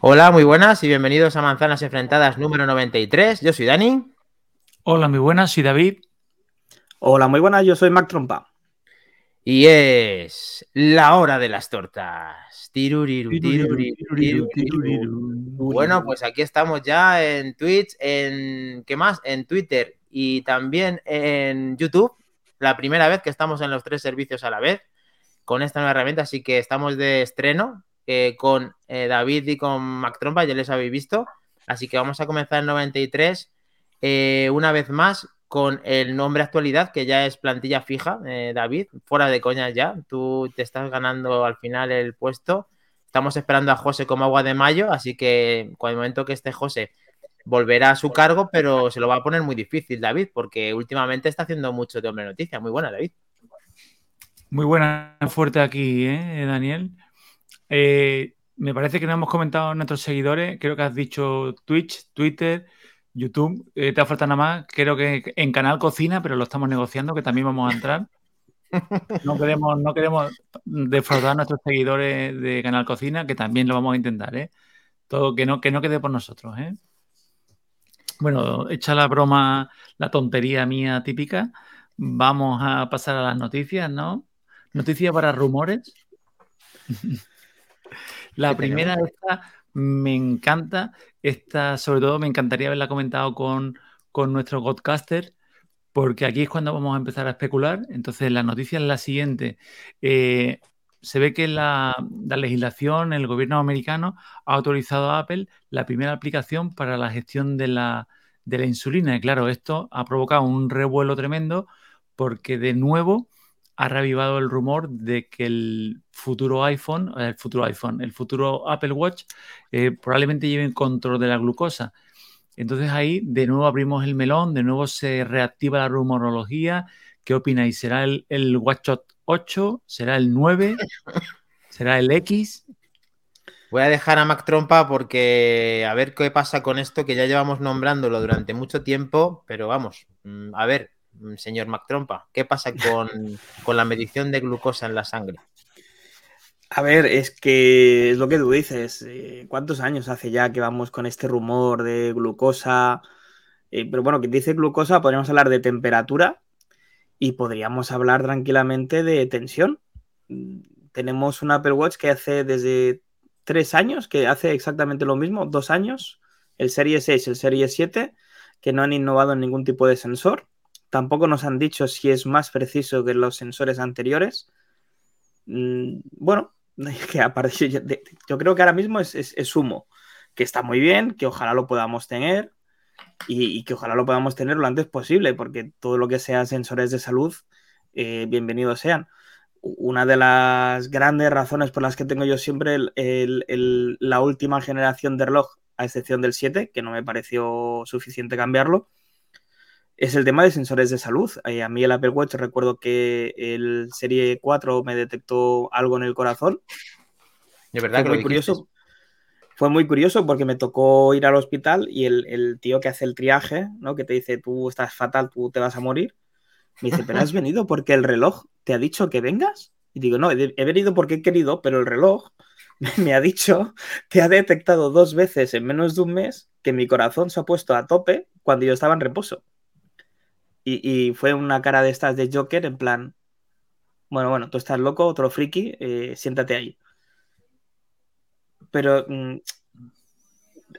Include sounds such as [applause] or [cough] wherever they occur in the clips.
Hola, muy buenas y bienvenidos a Manzanas Enfrentadas número 93. Yo soy Dani. Hola, muy buenas, soy David. Hola, muy buenas, yo soy Mac Trompa. Y es la hora de las tortas. Tiruriru, tiruriru, tiruriru. Bueno, pues aquí estamos ya en Twitch, en ¿qué más? En Twitter y también en YouTube. La primera vez que estamos en los tres servicios a la vez con esta nueva herramienta, así que estamos de estreno eh, con eh, David y con Mac Trompa, ya les habéis visto. Así que vamos a comenzar en 93 eh, una vez más con el nombre actualidad, que ya es plantilla fija, David, fuera de coña ya, tú te estás ganando al final el puesto. Estamos esperando a José como agua de mayo, así que con el momento que esté José volverá a su cargo, pero se lo va a poner muy difícil, David, porque últimamente está haciendo mucho de hombre noticia. Muy buena, David. Muy buena, fuerte aquí, ¿eh, Daniel. Eh, me parece que no hemos comentado a nuestros seguidores, creo que has dicho Twitch, Twitter, YouTube, eh, te falta nada más, creo que en Canal Cocina, pero lo estamos negociando, que también vamos a entrar. [laughs] No queremos, no queremos defraudar a nuestros seguidores de Canal Cocina, que también lo vamos a intentar, ¿eh? Todo que no, que no quede por nosotros, ¿eh? Bueno, hecha la broma, la tontería mía típica, vamos a pasar a las noticias, ¿no? Noticias para rumores. [laughs] la primera esta me encanta. Esta, sobre todo, me encantaría haberla comentado con, con nuestro Godcaster, porque aquí es cuando vamos a empezar a especular. Entonces, la noticia es la siguiente. Eh, se ve que la, la, legislación, el gobierno americano ha autorizado a Apple la primera aplicación para la gestión de la, de la insulina. Y claro, esto ha provocado un revuelo tremendo porque de nuevo ha revivado el rumor de que el futuro iPhone, el futuro iPhone, el futuro Apple Watch eh, probablemente lleve control de la glucosa. Entonces ahí de nuevo abrimos el melón, de nuevo se reactiva la rumorología. ¿Qué opináis? ¿Será el, el WatchOS 8? ¿Será el 9? [laughs] ¿Será el X? Voy a dejar a Mac Trompa porque a ver qué pasa con esto que ya llevamos nombrándolo durante mucho tiempo, pero vamos, mm, a ver, señor Mac Trompa, ¿qué pasa con, [laughs] con la medición de glucosa en la sangre? A ver, es que es lo que tú dices. Eh, ¿Cuántos años hace ya que vamos con este rumor de glucosa? Eh, pero bueno, que dice glucosa, podríamos hablar de temperatura y podríamos hablar tranquilamente de tensión. Mm, tenemos un Apple Watch que hace desde tres años, que hace exactamente lo mismo, dos años, el Serie 6, el Serie 7, que no han innovado en ningún tipo de sensor. Tampoco nos han dicho si es más preciso que los sensores anteriores. Mm, bueno, [laughs] que yo, creo que ahora mismo es, es, es, humo, que está muy bien, que ojalá lo podamos tener y, que ojalá lo podamos tener lo antes posible, porque todo lo que sea sensores de salud, eh, bienvenidos sean. Una de las grandes razones por las que tengo yo siempre la última generación de reloj, a excepción del 7, que no me pareció suficiente cambiarlo, es el tema de sensores de salud. Eh, a mí el Apple Watch recuerdo que el Serie 4 me detectó algo en el corazón. De verdad fue muy curioso. Fue muy curioso porque me tocó ir al hospital y el, el, tío que hace el triaje, ¿no? que te dice tú estás fatal, tú te vas a morir, me dice, pero has [laughs] venido porque el reloj te ha dicho que vengas. Y digo, no, he, he venido porque he querido, pero el reloj [laughs] me ha dicho que ha detectado dos veces en menos de un mes que mi corazón se ha puesto a tope cuando yo estaba en reposo. Y, y, fue una cara de estas de Joker en plan, bueno, bueno, tú estás loco, otro friki, eh, siéntate ahí. Pero mmm,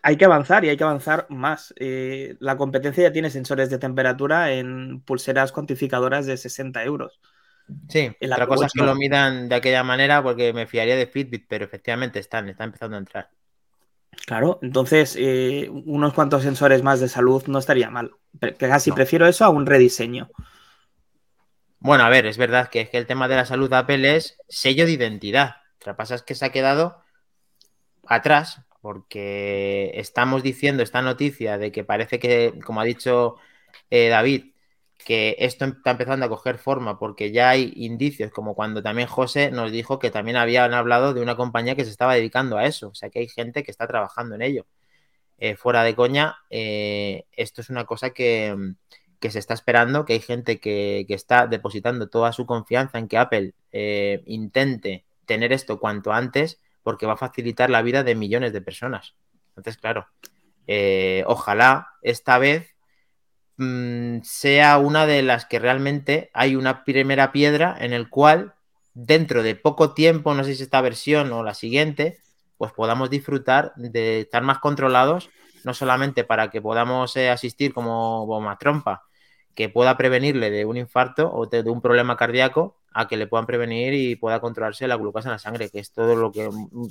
hay que avanzar y hay que avanzar más. Eh, la competencia ya tiene sensores de temperatura en pulseras cuantificadoras de 60 euros. Sí, la otra cosa es que lo midan de aquella manera porque me fiaría de Fitbit, pero efectivamente están, están empezando a entrar. Claro, entonces eh, unos cuantos sensores más de salud no estaría mal. Casi no. prefiero eso a un rediseño. Bueno, a ver, es verdad que es que el tema de la salud de Apple es sello de identidad. Lo que pasa es que se ha quedado atrás porque estamos diciendo esta noticia de que parece que, como ha dicho eh, David, que esto está empezando a coger forma porque ya hay indicios, como cuando también José nos dijo que también habían hablado de una compañía que se estaba dedicando a eso, o sea que hay gente que está trabajando en ello. Eh, fuera de coña, eh, esto es una cosa que, que, se está esperando, que hay gente que, que, está depositando toda su confianza en que Apple eh, intente tener esto cuanto antes, porque va a facilitar la vida de millones de personas. Entonces, claro, ojalá esta vez mmm, sea una de las que realmente hay una primera piedra en el cual dentro de poco tiempo, no sé si esta versión o la siguiente, pues podamos disfrutar de estar más controlados, no solamente para que podamos eh, asistir como bomba trompa, que pueda prevenirle de un infarto o de, de, un problema cardíaco, a que le puedan prevenir y pueda controlarse la glucosa en la sangre, que es todo lo que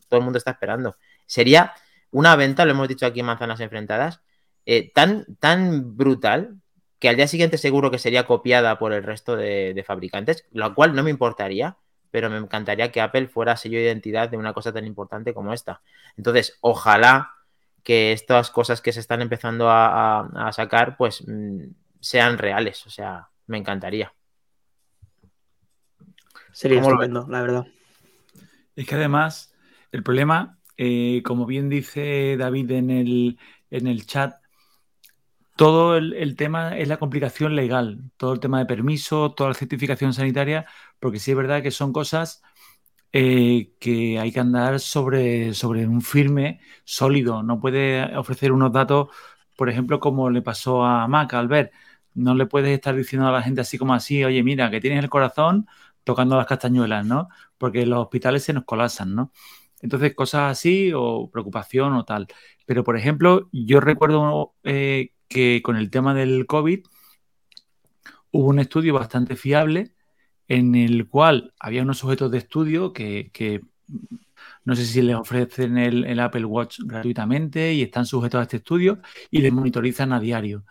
todo el mundo está esperando. Sería una venta, lo hemos dicho aquí en Manzanas Enfrentadas, eh, tan, tan brutal que al día siguiente seguro que sería copiada por el resto de, de fabricantes, lo cual no me importaría, pero me encantaría que Apple fuera sello de identidad de una cosa tan importante como esta. Entonces, ojalá que estas cosas que se están empezando a, a, a sacar, pues mmm, sean reales. O sea, me encantaría. Sería estupendo, la verdad. Es que además, el problema, eh, como bien dice David en el, en el chat, todo el, tema es la complicación legal, todo el tema de permiso, toda la certificación sanitaria, porque sí es verdad que son cosas eh, que hay que andar sobre, sobre un firme sólido. No puede ofrecer unos datos, por ejemplo, como le pasó a Mac, Albert. No le puedes estar diciendo a la gente así como así, oye, mira, que tienes el corazón tocando las castañuelas, ¿no? Porque los hospitales se nos colapsan, ¿no? Entonces, cosas así o preocupación o tal. Pero, por ejemplo, yo recuerdo eh, que con el tema del COVID hubo un estudio bastante fiable en el cual había unos sujetos de estudio que, que no sé si les ofrecen el, Apple Watch gratuitamente y están sujetos a este estudio y les monitorizan a diario.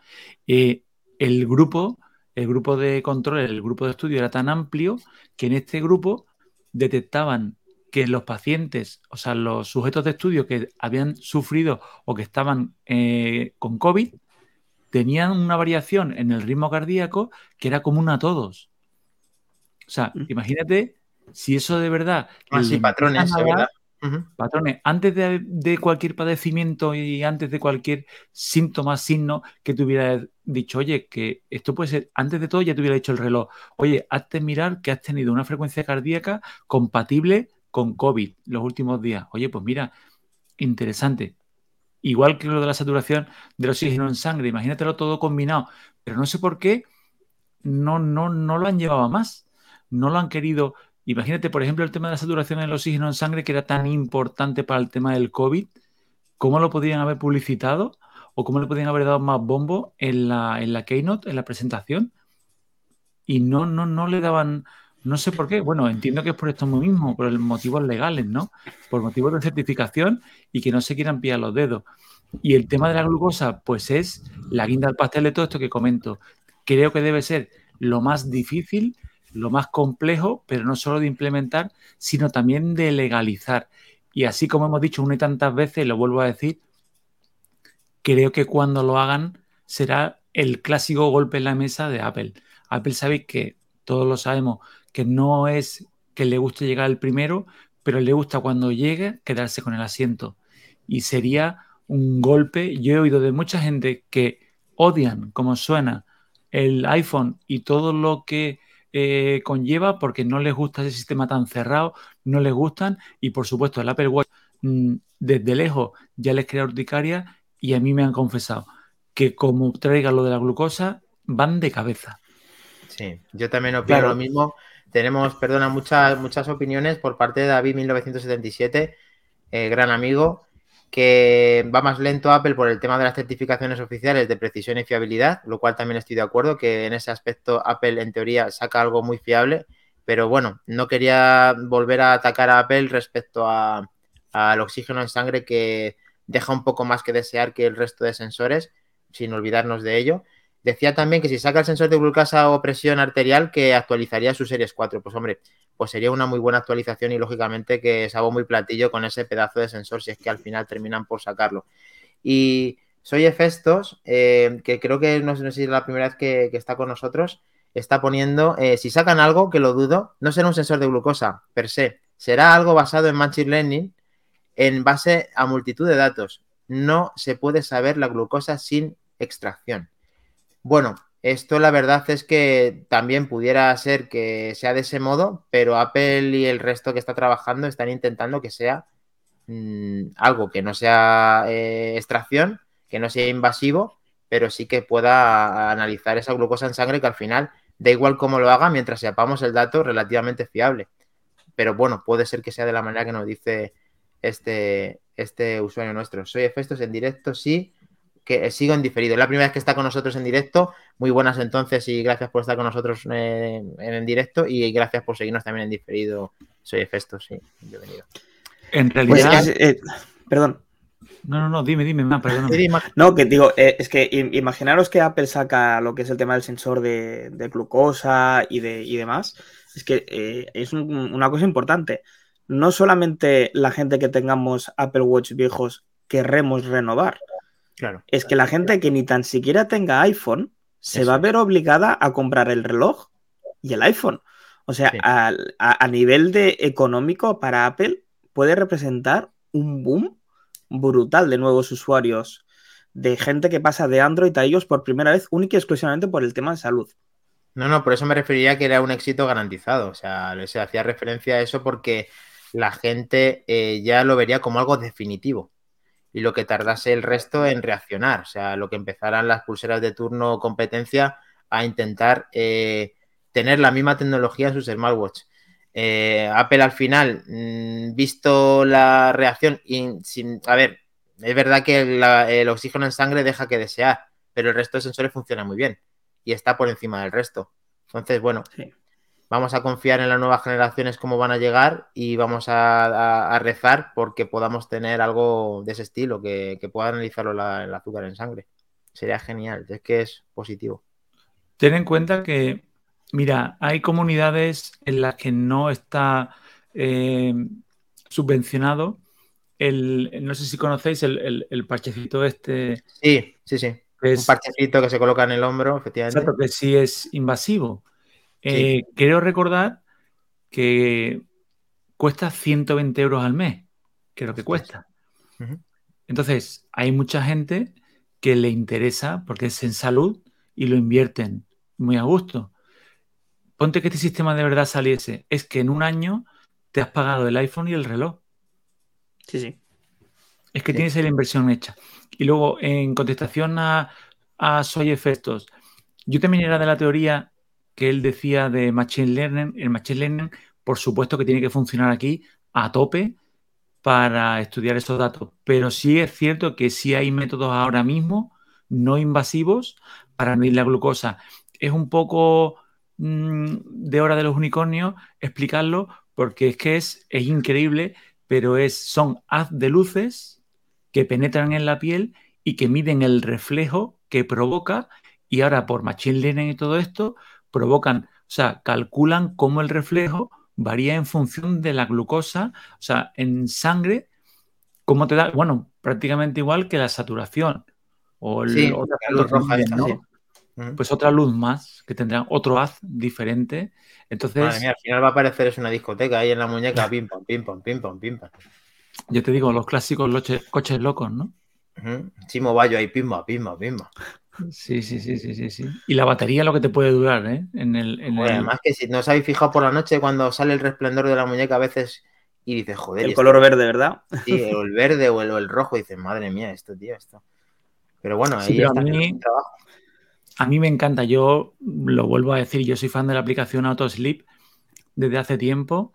Eh, el grupo, el grupo de control, el grupo de estudio era tan amplio que en este grupo detectaban que los pacientes, o sea, los sujetos de estudio que habían sufrido o que estaban eh, con COVID, tenían una variación en el ritmo cardíaco que era común a todos. O sea, imagínate si eso de verdad. Ah, sí, patrones, nada, ¿verdad? Uh -huh. Patrones, antes de, de, cualquier padecimiento y antes de cualquier síntoma, signo que te hubiera dicho, oye, que esto puede ser, antes de todo ya te hubiera dicho el reloj, oye, hazte mirar que has tenido una frecuencia cardíaca compatible con COVID los últimos días. Oye, pues mira, interesante. Igual que lo de la saturación del oxígeno en sangre, imagínatelo todo combinado, pero no sé por qué no, no, no lo han llevado a más no lo han querido. Imagínate, por ejemplo, el tema de la saturación del oxígeno en sangre, que era tan importante para el tema del COVID, ¿cómo lo podrían haber publicitado? ¿O cómo le podrían haber dado más bombo en la, en la Keynote, en la presentación? Y no, no, no le daban, no sé por qué. Bueno, entiendo que es por esto mismo, por motivos legales, ¿no? Por motivos de certificación y que no se quieran pillar los dedos. Y el tema de la glucosa, pues es la guinda del pastel de todo esto que comento. Creo que debe ser lo más difícil lo más complejo, pero no solo de implementar, sino también de legalizar. Y así como hemos dicho una y tantas veces, lo vuelvo a decir, creo que cuando lo hagan será el clásico golpe en la mesa de Apple. Apple sabe que todos lo sabemos, que no es que le guste llegar el primero, pero le gusta cuando llegue quedarse con el asiento. Y sería un golpe. Yo he oído de mucha gente que odian como suena el iPhone y todo lo que eh, conlleva porque no les gusta ese sistema tan cerrado, no les gustan y por supuesto el Apple Watch mmm, desde lejos ya les crea urticaria y a mí me han confesado que como traiga lo de la glucosa van de cabeza. Sí, yo también opino claro. lo mismo. Tenemos, perdona, muchas, muchas opiniones por parte de David 1977, eh, gran amigo, que va más lento Apple por el tema de las certificaciones oficiales de precisión y fiabilidad, lo cual también estoy de acuerdo, que en ese aspecto Apple en teoría saca algo muy fiable, pero bueno, no quería volver a atacar a Apple respecto al oxígeno en sangre que deja un poco más que desear que el resto de sensores, sin olvidarnos de ello. Decía también que si saca el sensor de glucosa o presión arterial, que actualizaría su Series 4. Pues hombre, pues sería una muy buena actualización y lógicamente que se hago muy platillo con ese pedazo de sensor si es que al final terminan por sacarlo. Y soy Efestos, eh, que creo que no, sé si es la primera vez que, que está con nosotros, está poniendo, eh, si sacan algo, que lo dudo, no será un sensor de glucosa per se, será algo basado en Machine Learning en base a multitud de datos. No se puede saber la glucosa sin extracción. Bueno, esto la verdad es que también pudiera ser que sea de ese modo, pero Apple y el resto que está trabajando están intentando que sea mm, algo que no sea eh, extracción, que no sea invasivo, pero sí que pueda analizar esa glucosa en sangre que al final da igual cómo lo haga mientras sepamos el dato relativamente fiable. Pero bueno, puede ser que sea de la manera que nos dice este, este usuario nuestro. Soy Efestos en directo, sí, que sigo en diferido. Es la primera vez que está con nosotros en directo. Muy buenas entonces y gracias por estar con nosotros eh, en, directo y gracias por seguirnos también en diferido. Soy Efestos, sí, bienvenido. En Pues realidad, eh, perdón. no, no, no, dime, dime, perdón. No, que digo, eh, es que im- imaginaros que Apple saca lo que es el tema del sensor de, de glucosa y, de, y demás. Es que eh, es un- una cosa importante. No solamente la gente que tengamos Apple Watch viejos querremos renovar, Claro. es que la gente que ni tan siquiera tenga iPhone se Eso. va a ver obligada a comprar el reloj y el iPhone. O sea, Sí. al- a, a nivel de económico para Apple puede representar un boom brutal de nuevos usuarios, de gente que pasa de Android a ellos por primera vez, única y exclusivamente por el tema de salud. No, no, por eso me referiría a que era un éxito garantizado. O sea, se hacía referencia a eso porque la gente eh, ya lo vería como algo definitivo. Y lo que tardase el resto en reaccionar. O sea, lo que empezaran las pulseras de turno competencia a intentar eh, tener la misma tecnología en sus smartwatch. Eh, Apple al final, mm, visto la reacción, a ver, es verdad que el oxígeno en sangre deja que desear, pero el resto de sensores funciona muy bien y está por encima del resto. Entonces, bueno, Sí. Vamos a confiar en las nuevas generaciones cómo van a llegar y vamos a, a- a rezar porque podamos tener algo de ese estilo, que, que pueda analizarlo la- el azúcar en sangre. Sería genial, es que es positivo. Ten en cuenta que, mira, hay comunidades en las que no está eh, subvencionado el, no sé si conocéis el, el- el parchecito este, Sí, sí, sí. Un parchecito que se coloca en el hombro, efectivamente. exacto, que sí es invasivo. Eh, Quiero recordar que cuesta 120 euros al mes, que es lo que cuesta. Entonces, hay mucha gente que le interesa porque es en salud y lo invierten muy a gusto. Ponte que este sistema de verdad saliese. Es que en un año te has pagado el iPhone y el reloj. Sí, sí. Es que Sí. tienes la inversión hecha. Y luego, en contestación a, a Soy Efectos, yo también era de la teoría que él decía de Machine Learning. El Machine Learning, por supuesto que tiene que funcionar aquí a tope para estudiar esos datos. Pero sí es cierto que sí hay métodos ahora mismo no invasivos para medir la glucosa. Es un poco mm, de hora de los unicornios explicarlo porque es que es, es increíble, pero es, son haz de luces que penetran en la piel y que miden el reflejo que provoca y ahora por Machine Learning y todo esto provocan, o sea, calculan cómo el reflejo varía en función de la glucosa, o sea, en sangre, cómo te da, bueno, prácticamente igual que la saturación o el, Sí, otras la luz roja esta, ¿no? sí. Pues otra luz más, que tendrán otro haz diferente. Entonces, Madre mía, al final va a parecer es una discoteca ahí en la muñeca, pim pam, pim pam, pim pam, pim pam. yo te digo, los clásicos coches locos, ¿no? Ujú. Chimo Bayo ahí, pimba, pimba, pimba. Sí, sí, sí, sí, sí, sí. Y la batería lo que te puede durar, ¿eh? En el, en Joder, el- además que si no os habéis fijado por la noche cuando sale el resplendor de la muñeca a veces y dices, joder, El color verde, ¿verdad? sí, o el verde o el, o el rojo, y dices, madre mía, esto, tío, esto. Pero bueno, Sí, ahí pero a está mí- el trabajo. A mí me encanta, yo lo vuelvo a decir, yo soy fan de la aplicación AutoSleep desde hace tiempo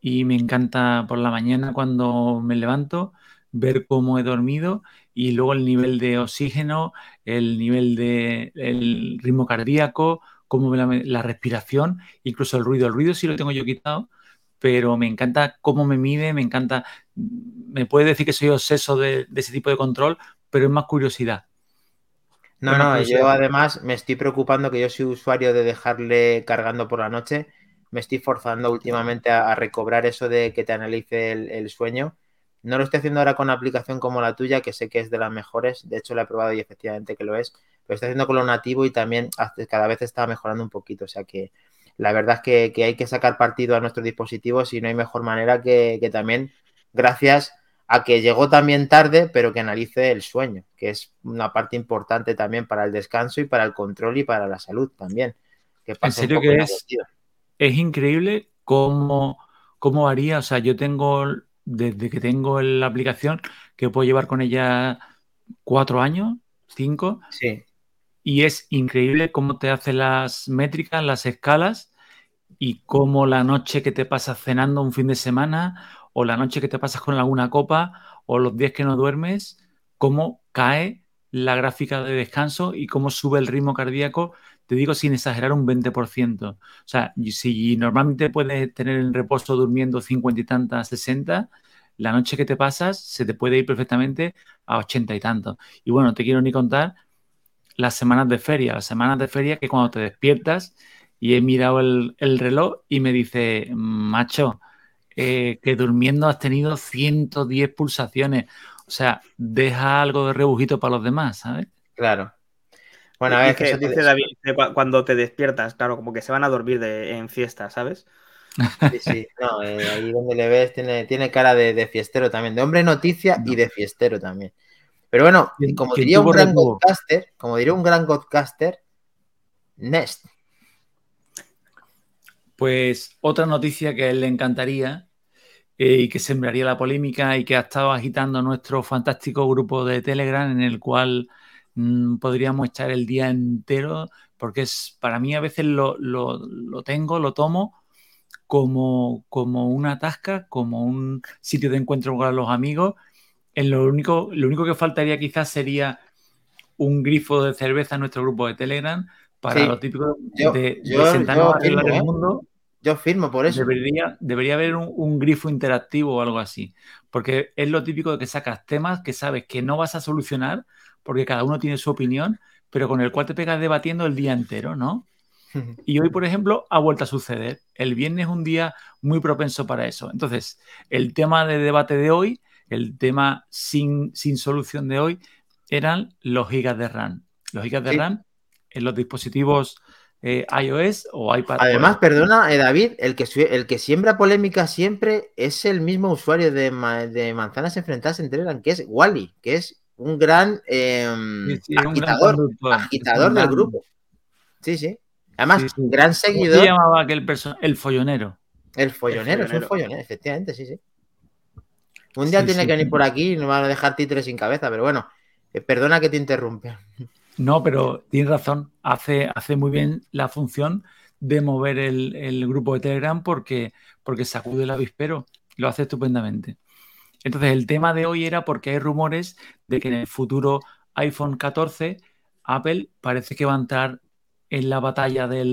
y me encanta por la mañana cuando me levanto ver cómo he dormido y luego el nivel de oxígeno, el nivel de el ritmo cardíaco, cómo la, la respiración, incluso el ruido. El ruido sí lo tengo yo quitado, pero me encanta cómo me mide, me encanta, me puede decir que soy obseso de, de ese tipo de control, pero es más curiosidad. No, no, curiosidad. yo además me estoy preocupando que yo soy usuario de dejarle cargando por la noche. Me estoy forzando últimamente a, a recobrar eso de que te analice el, el sueño. No lo estoy haciendo ahora con una aplicación como la tuya, que sé que es de las mejores. De hecho, la he probado y efectivamente que lo es. Lo estoy haciendo con lo nativo y también cada vez está mejorando un poquito. O sea que la verdad es que, que hay que sacar partido a nuestros dispositivos y no hay mejor manera que, que también, gracias a que llegó también tarde, pero que analice el sueño, que es una parte importante también para el descanso y para el control y para la salud también. Que un serio que es? es increíble cómo, cómo varía. O sea, yo tengo desde que tengo la aplicación, que puedo llevar con ella cuatro años, cinco. Sí. Y es increíble cómo te hace las métricas, las escalas y cómo la noche que te pasas cenando un fin de semana o la noche que te pasas con alguna copa o los días que no duermes, cómo cae la gráfica de descanso y cómo sube el ritmo cardíaco, te digo sin exagerar un 20%. O sea, si normalmente puedes tener en reposo durmiendo 50 y tantas, 60, la noche que te pasas se te puede ir perfectamente a 80 y tantos. Y bueno, te quiero ni contar las semanas de feria, las semanas de feria que cuando te despiertas y he mirado el, reloj y me dice, macho, eh, que durmiendo has tenido 110 pulsaciones. O sea, deja algo de rebujito para los demás, ¿sabes? Claro. Bueno, a ver, que dice David, cuando te despiertas, claro, como que se van a dormir en fiesta, ¿sabes? [laughs] Sí, sí, no, eh, ahí donde le ves tiene, tiene cara de, fiestero también, de hombre noticia y de fiestero también. Pero bueno, como diría un gran podcaster, como diría un gran podcaster, Nest. Pues otra noticia que a él le encantaría eh, y que sembraría la polémica y que ha estado agitando nuestro fantástico grupo de Telegram en el cual mm, podríamos echar el día entero porque es para mí a veces lo, tengo, lo tomo como, como una tasca, como un sitio de encuentro con los amigos. En lo único, lo único que faltaría quizás sería un grifo de cerveza en nuestro grupo de Telegram para lo típico de, sentarnos a hablar el ¿eh? mundo yo firmo por eso. Debería, debería haber un, grifo interactivo o algo así. Porque es lo típico de que sacas temas que sabes que no vas a solucionar, porque cada uno tiene su opinión, pero con el cual te pegas debatiendo el día entero, ¿no? [laughs] Y hoy, por ejemplo, ha vuelto a suceder. El viernes es un día muy propenso para eso. Entonces, el tema de debate de hoy, el tema sin, sin solución de hoy, eran los gigas de RAM. Los gigas de RAM en los dispositivos eh, iOS o iPad. Además, perdona, eh, David, el que, el que siembra polémica siempre es el mismo usuario de, manzanas enfrentadas en Telegram, que es Wally, que es un gran em, agitador, del grupo. Sí, sí. Además, un gran seguidor. ¿Cómo se llamaba aquel El follonero. El follonero, es un follonero, efectivamente, sí, sí. Un día tiene que venir por aquí y nos van a dejar títeres sin cabeza, pero bueno, eh, perdona que te interrumpa. No, pero tienes razón. Hace, hace muy bien la función de mover el, grupo de Telegram porque, porque sacude el avispero. Lo hace estupendamente. Entonces, el tema de hoy era porque hay rumores de que en el futuro iPhone 14 Apple parece que va a entrar en la batalla de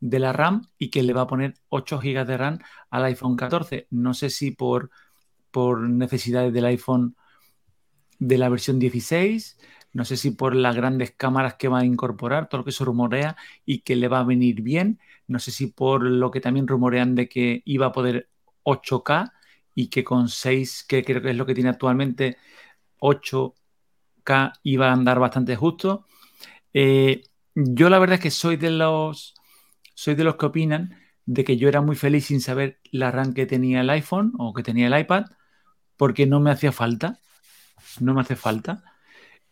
la RAM y que le va a poner 8 GB de RAM al iPhone 14. No sé si por, por necesidades del iPhone de la versión 16, no sé si por las grandes cámaras que va a incorporar, todo lo que se rumorea y que le va a venir bien. No sé si por lo que también rumorean de que iba a poder 8K y que con 6, que creo que es lo que tiene actualmente, 8K iba a andar bastante justo. Eh, yo la verdad es que soy de los soy de los que opinan de que yo era muy feliz sin saber la RAM que tenía el iPhone o que tenía el iPad porque no me hacía falta. No me hace falta.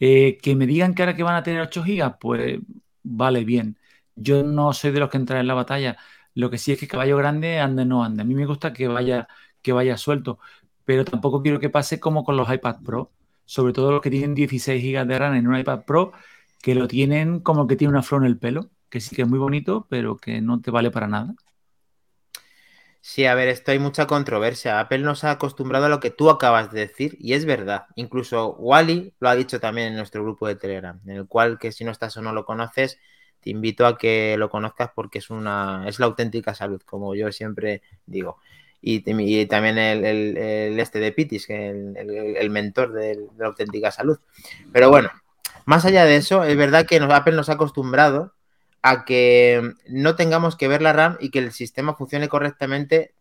Eh, que me digan que ahora que van a tener 8 gigas, pues vale, bien. Yo no soy de los que entran en la batalla. Lo que sí es que caballo grande ande no ande. A mí me gusta que vaya, que vaya suelto, pero tampoco quiero que pase como con los iPad Pro, sobre todo los que tienen 16 gigas de RAM en un iPad Pro, que lo tienen como que tiene una flor en el pelo, que sí que es muy bonito, pero que no te vale para nada. Sí, a ver, esto hay mucha controversia. Apple nos ha acostumbrado a lo que tú acabas de decir y es verdad. Incluso Wally lo ha dicho también en nuestro grupo de Telegram, en el cual que si no estás o no lo conoces, te invito a que lo conozcas porque es una es la auténtica salud, como yo siempre digo. Y, también el, este de Pitis, que el, el mentor de, la auténtica salud. Pero bueno, más allá de eso, es verdad que Apple nos ha acostumbrado a que no tengamos que ver la RAM y que el sistema funcione correctamente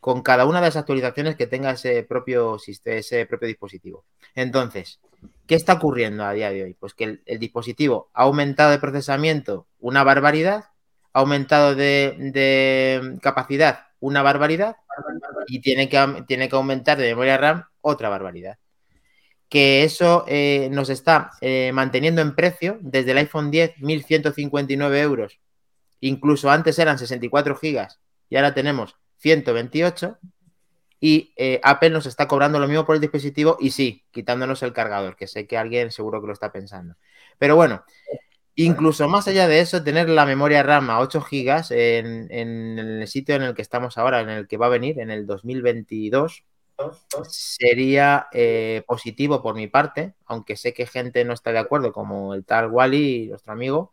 con cada una de las actualizaciones que tenga ese propio, ese propio dispositivo. Entonces, ¿qué está ocurriendo a día de hoy? Pues que el, dispositivo ha aumentado de procesamiento una barbaridad, ha aumentado de, capacidad una barbaridad y tiene que, tiene que aumentar de memoria RAM otra barbaridad que eso eh, nos está eh, manteniendo en precio desde el iPhone 10, 1.159 euros. Incluso antes eran 64 gigas y ahora tenemos 128. y eh, Apple nos está cobrando lo mismo por el dispositivo y sí, quitándonos el cargador, que sé que alguien seguro que lo está pensando. Pero bueno, incluso más allá de eso, tener la memoria RAM a 8 GB en, el sitio en el que estamos ahora, en el que va a venir, en el 2022, sería eh, positivo por mi parte, aunque sé que gente no está de acuerdo, como el tal Wally, nuestro amigo,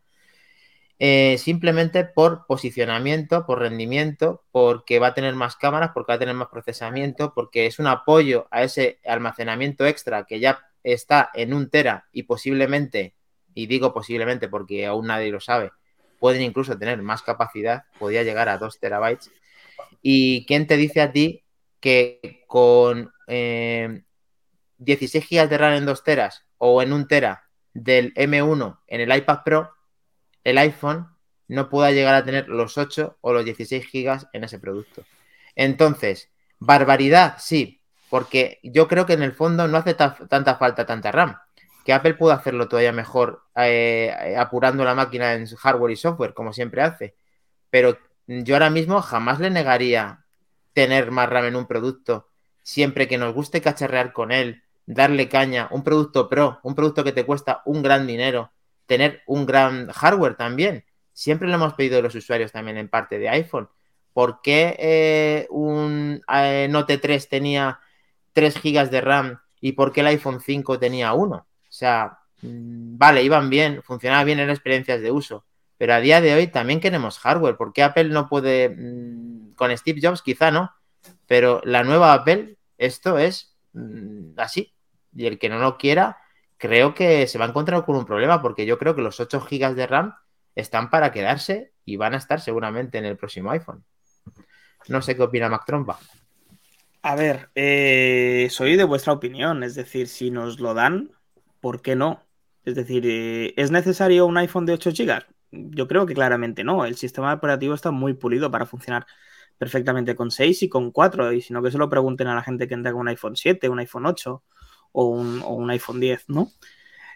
eh, simplemente por posicionamiento, por rendimiento, porque va a tener más cámaras, porque va a tener más procesamiento, porque es un apoyo a ese almacenamiento extra que ya está en un tera y posiblemente, y digo posiblemente porque aún nadie lo sabe, pueden incluso tener más capacidad, podría llegar a 2 terabytes. ¿Y quién te dice a ti que con 16 eh, GB de RAM en 2 teras o en un tera del M1 en el iPad Pro, el iPhone no pueda llegar a tener los 8 o los 16 gigas en ese producto. Entonces, barbaridad, sí, porque yo creo que en el fondo no hace tanta falta tanta RAM, que Apple puede hacerlo todavía mejor eh, apurando la máquina en hardware y software, como siempre hace. Pero yo ahora mismo jamás le negaría tener más RAM en un producto, siempre que nos guste cacharrear con él, darle caña, un producto pro, un producto que te cuesta un gran dinero, tener un gran hardware también. Siempre lo hemos pedido los usuarios también en parte de iPhone. ¿Por qué eh, un eh, Note 3 tenía 3 GB de RAM y por qué el iPhone 5 tenía 1? Sea, mm, vale, iban bien, funcionaba bien en experiencias de uso, pero a día de hoy también queremos hardware. ¿Por qué Apple no puede mm, con Steve Jobs quizá no, pero la nueva Apple, esto es mm, así. Y el que no lo quiera, creo que se va a encontrar con un problema, porque yo creo que los 8 GB de RAM están para quedarse y van a estar seguramente en el próximo iPhone. No sé qué opina Mac. A ver, eh, soy de vuestra opinión, es decir, si nos lo dan, ¿por qué no? Es decir, eh, ¿es necesario un iPhone de 8 GB? Yo creo que claramente no. El sistema operativo está muy pulido para funcionar perfectamente con 6 y con 4, y si no que se lo pregunten a la gente que tenga un iPhone 7, un iPhone 8 o un, iPhone 10, ¿no?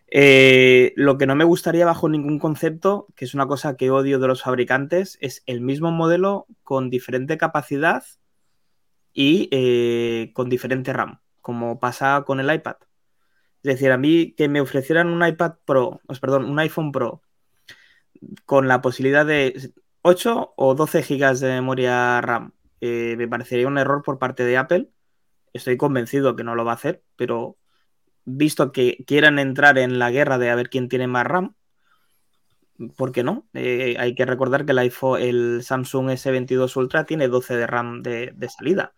Eh, lo que no me gustaría bajo ningún concepto, que es una cosa que odio de los fabricantes, es el mismo modelo con diferente capacidad y eh, con diferente RAM, como pasa con el iPad. Es decir, a mí que me ofrecieran un iPad Pro, pues, perdón, un iPhone Pro con la posibilidad de 8 o 12 GB de memoria RAM. Eh, me parecería un error por parte de Apple. Estoy convencido que no lo va a hacer, pero visto que quieran entrar en la guerra de a ver quién tiene más RAM, ¿por qué no? Eh, hay que recordar que el iPhone, el Samsung S22 Ultra tiene 12 de RAM de, salida.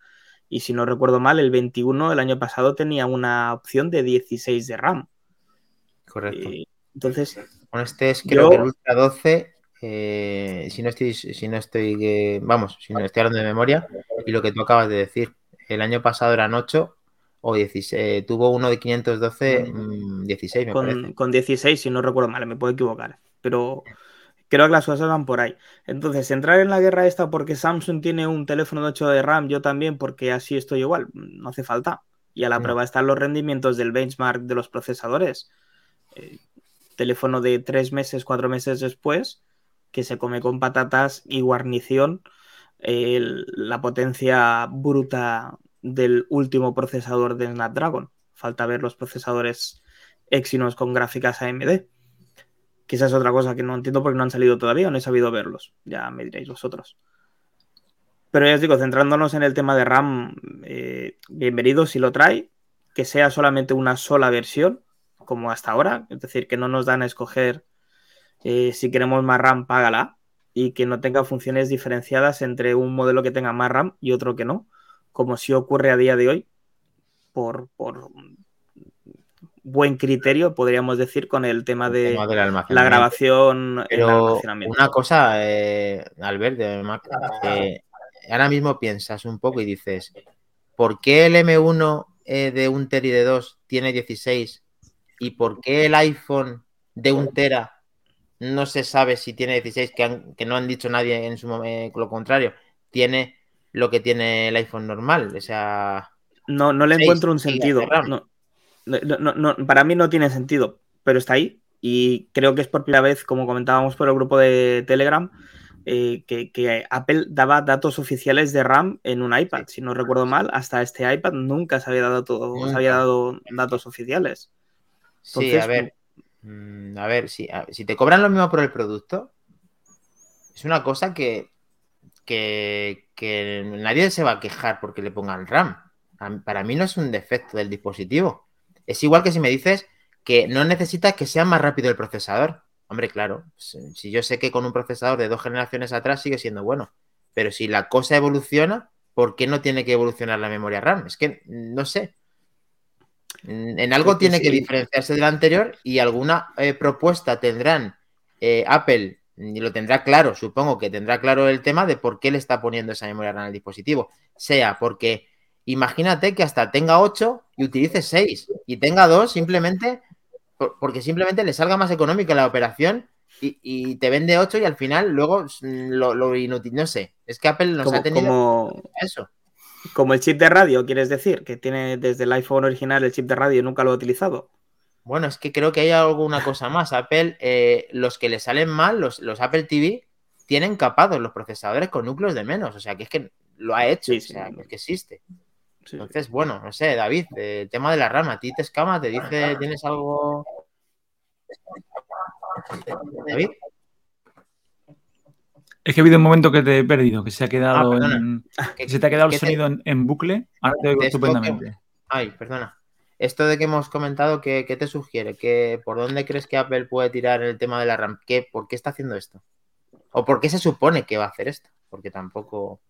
Y si no recuerdo mal, el 21 el año pasado tenía una opción de 16 de RAM. Correcto. Eh, entonces. Con este es creo que el Ultra 12 eh, si no estoy, si no estoy, vamos, si no estoy hablando de memoria, y lo que tú acabas de decir, el año pasado eran 8 o 16, eh, tuvo uno de 512, 16, mm, me con, parece. Con 16, si no recuerdo mal, me puedo equivocar, pero creo que las cosas van por ahí. Entonces, entrar en la guerra esta porque Samsung tiene un teléfono de 8 de RAM, yo también, porque así estoy igual, no hace falta. Y a la prueba están los rendimientos del benchmark de los procesadores. Eh, teléfono de 3 meses, 4 meses después, que se come con patatas y guarnición la potencia bruta del último procesador de Snapdragon. Falta ver los procesadores Exynos con gráficas AMD. Que esa es otra cosa que no entiendo porque no han salido todavía o no he sabido verlos. Ya me diréis vosotros. Pero ya os digo, centrándonos en el tema de RAM, eh, bienvenido si lo trae, que sea solamente una sola versión, como hasta ahora, es decir, que no nos dan a escoger eh, si queremos más RAM, págala y que no tenga funciones diferenciadas entre un modelo que tenga más RAM y otro que no, como si ocurre a día de hoy, por, buen criterio, podríamos decir, con el tema de la grabación. Pero una cosa, eh, Albert, ahora mismo piensas un poco y dices, ¿por qué el M1 eh, de un Tera y de 2 tiene 16 y por qué el iPhone de un Tera no se sabe si tiene 16, que, no han dicho nadie en su momento lo contrario, tiene lo que tiene el iPhone normal. O sea. No, no le encuentro un sentido. Para mí no tiene sentido, pero está ahí. Y creo que es por primera vez, como comentábamos por el grupo de Telegram, eh, que, Apple daba datos oficiales de RAM en un iPad. Si no recuerdo mal, hasta este iPad nunca se había dado, todo, se había dado datos oficiales. sí, a ver. Mm, a ver, si, si te cobran lo mismo por el producto, es una cosa que, que, que nadie se va a quejar porque le pongan RAM. Para mí no es un defecto del dispositivo. Es igual que si me dices que no necesitas que sea más rápido el procesador. Hombre, claro, si yo sé que con un procesador de dos generaciones atrás sigue siendo bueno, pero si la cosa evoluciona, ¿por qué no tiene que evolucionar la memoria RAM? Es que no sé. En algo tiene que diferenciarse de la anterior y alguna eh, propuesta tendrán eh, Apple y lo tendrá claro, supongo que tendrá claro el tema de por qué le está poniendo esa memoria RAM al dispositivo. Sea porque imagínate que hasta tenga 8 y utilice 6 y tenga 2 simplemente porque simplemente le salga más económica la operación y, te vende 8 y al final luego lo, inútil, no sé, es que Apple nos ha tenido como, eso. Como el chip de radio, quieres decir, que tiene desde el iPhone original el chip de radio y nunca lo ha utilizado. Bueno, es que creo que hay alguna cosa más. Apple, eh, los que le salen mal, los, Apple TV, tienen capados los procesadores con núcleos de menos. O sea, que es que lo ha hecho, o sea, que existe. Entonces, bueno, no sé, David, el tema de la rama, ¿a ti te escama? ¿Te dice, tienes algo? David. Es que ha habido un momento que te he perdido, que se ha quedado ah, en, que se te ha quedado el sonido en, bucle. Ahora te oigo estupendamente. Ay, perdona. Esto de que hemos comentado, ¿qué, te sugiere? ¿Qué, ¿Por dónde crees que Apple puede tirar el tema de la RAM? ¿Qué, ¿Por qué está haciendo esto? ¿O por qué se supone que va a hacer esto? Porque tampoco.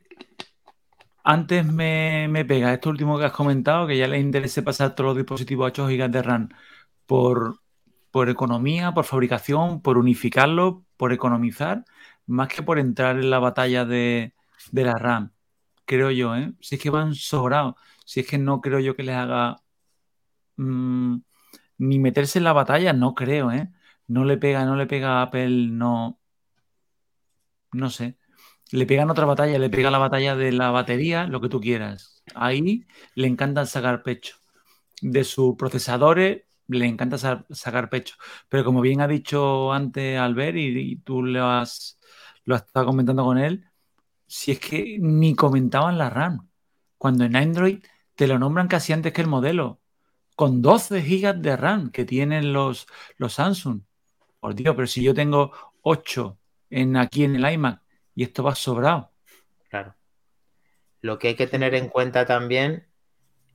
Antes me, pega esto último que has comentado, que ya le interese pasar todos los dispositivos a 8 GB de RAM por, por economía, por fabricación, por unificarlo, por economizar, más que por entrar en la batalla de, la RAM. Creo yo, ¿eh? Si es que van sobrados, si es que no creo yo que les haga mm, ni meterse en la batalla, no creo, ¿eh? No le pega, no le pega a Apple, no. No sé le pegan otra batalla, le pega la batalla de la batería, lo que tú quieras. Ahí le encanta sacar pecho. De sus procesadores le encanta sacar pecho. Pero como bien ha dicho antes Albert y, tú lo has, lo has estado comentando con él, si es que ni comentaban la RAM. Cuando en Android te lo nombran casi antes que el modelo. Con 12 GB de RAM que tienen los, los Samsung. Por Dios, pero si yo tengo 8 en, aquí en el iMac y esto va sobrado. Claro. Lo que hay que tener en cuenta también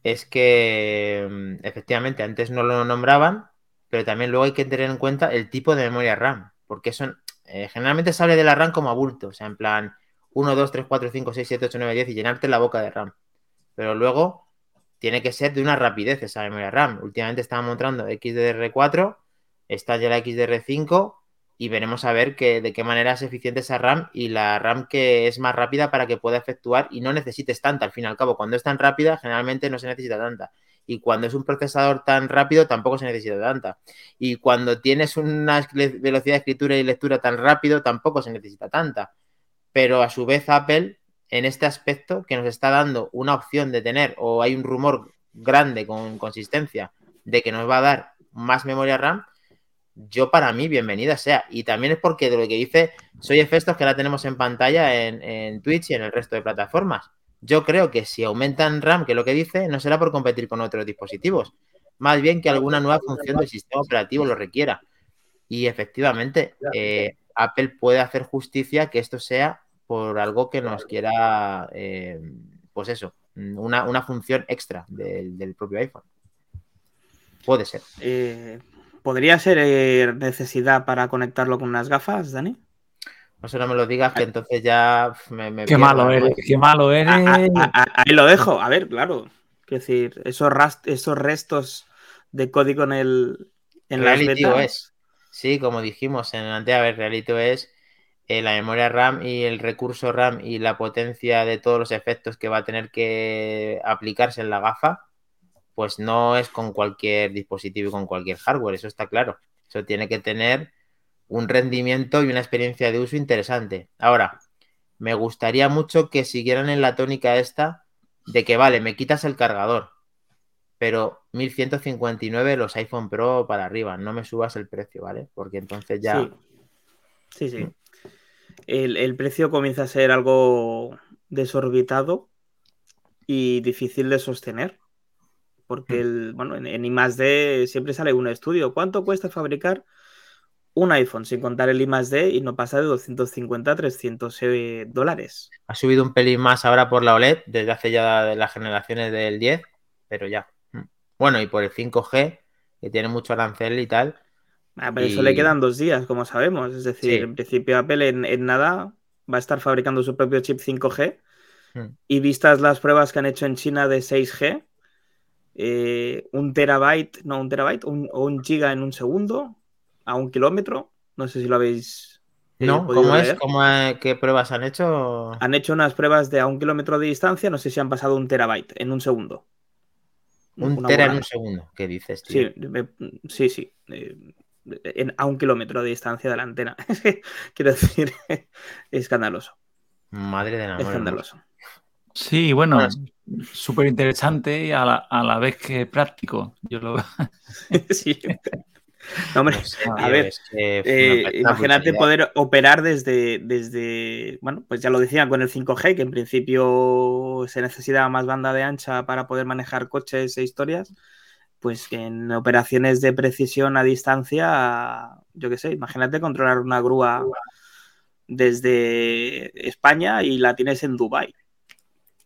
es que mm, efectivamente antes no lo nombraban, pero también luego hay que tener en cuenta el tipo de memoria RAM, porque son eh, generalmente se habla de la RAM como abulto, o sea, en plan 1, 2, 3, 4, 5, 6, 7, 8, 9, 10 y llenarte la boca de RAM. Pero luego tiene que ser de una rapidez esa memoria RAM. Últimamente estamos mostrando XDR4, está ya la XDR5 y veremos a ver de qué manera es eficiente esa RAM y la RAM que es más rápida para que pueda efectuar y no necesites tanta. Al fin y al cabo, cuando es tan rápida, generalmente no se necesita tanta. Y cuando es un procesador tan rápido, tampoco se necesita tanta. Y cuando tienes una velocidad de escritura y lectura tan rápido, tampoco se necesita tanta. Pero a su vez, Apple, en este aspecto, que nos está dando una opción de tener, o hay un rumor grande con consistencia, de que nos va a dar más memoria RAM, yo para mí, bienvenida sea. Y también es porque de lo que dice Soy Efestos, que la tenemos en pantalla en, Twitch y en el resto de plataformas. Yo creo que si aumentan RAM, que lo que dice, no será por competir con otros dispositivos, más bien que alguna nueva función del sistema operativo lo requiera. Y efectivamente, eh, Apple puede hacer justicia que esto sea por algo que nos quiera, eh, pues eso, una, función extra del, propio iPhone. Puede ser. Eh, ¿Podría ser eh, necesidad para conectarlo con unas gafas, Dani? No sé, no me lo digas, que entonces ya me. qué malo eres, qué malo eres. ahí lo dejo, a ver, claro. Es decir, esos, esos restos de código en el. En Reality OS. Sí, como dijimos en antes, a ver, Reality OS, eh, la memoria RAM y el recurso RAM y la potencia de todos los efectos que va a tener que aplicarse en la gafa pues no es con cualquier dispositivo y con cualquier hardware, eso está claro. Eso tiene que tener un rendimiento y una experiencia de uso interesante. Ahora, me gustaría mucho que siguieran en la tónica esta de que, vale, me quitas el cargador, pero 1159 los iPhone Pro para arriba, no me subas el precio, ¿vale? Porque entonces ya... Sí, sí. sí. el, precio comienza a ser algo desorbitado y difícil de sostener. Porque el, bueno, en, en I siempre sale un estudio. ¿Cuánto cuesta fabricar un iPhone sin contar el I D y no pasa de 250 a 300 eh, dólares? Ha subido un pelín más ahora por la OLED desde hace ya de las generaciones del 10, pero ya. Hmm. Bueno, y por el 5G, que tiene mucho arancel y tal, Ah, pero eso le quedan dos días, como sabemos. Es decir, en principio Apple en, nada va a estar fabricando su propio chip 5G. Hmm. Y vistas las pruebas que han hecho en China de 6G, eh, un terabyte, no un terabyte, o un giga en un segundo, a un kilómetro. No sé si lo habéis. Eh, no, ¿cómo es? ¿Cómo, ¿Qué pruebas han hecho? Han hecho unas pruebas de a un kilómetro de distancia, no sé si han pasado un terabyte en un segundo. Un tera en un segundo, ¿qué dices? Sí, sí, sí. Eh, a un kilómetro de distancia de la antena. [laughs] Quiero decir, [laughs] escandaloso. Madre de la Escandaloso. Sí, bueno, súper interesante a la, a la, vez que práctico. Yo lo [laughs] sí. hombre, a ver, eh, imagínate poder operar desde, desde, bueno, pues ya lo decía con el 5G, que en principio se necesita más banda de ancha para poder manejar coches e historias pues en operaciones de precisión a distancia, yo qué sé, imagínate controlar una grúa desde España y la tienes en Dubai.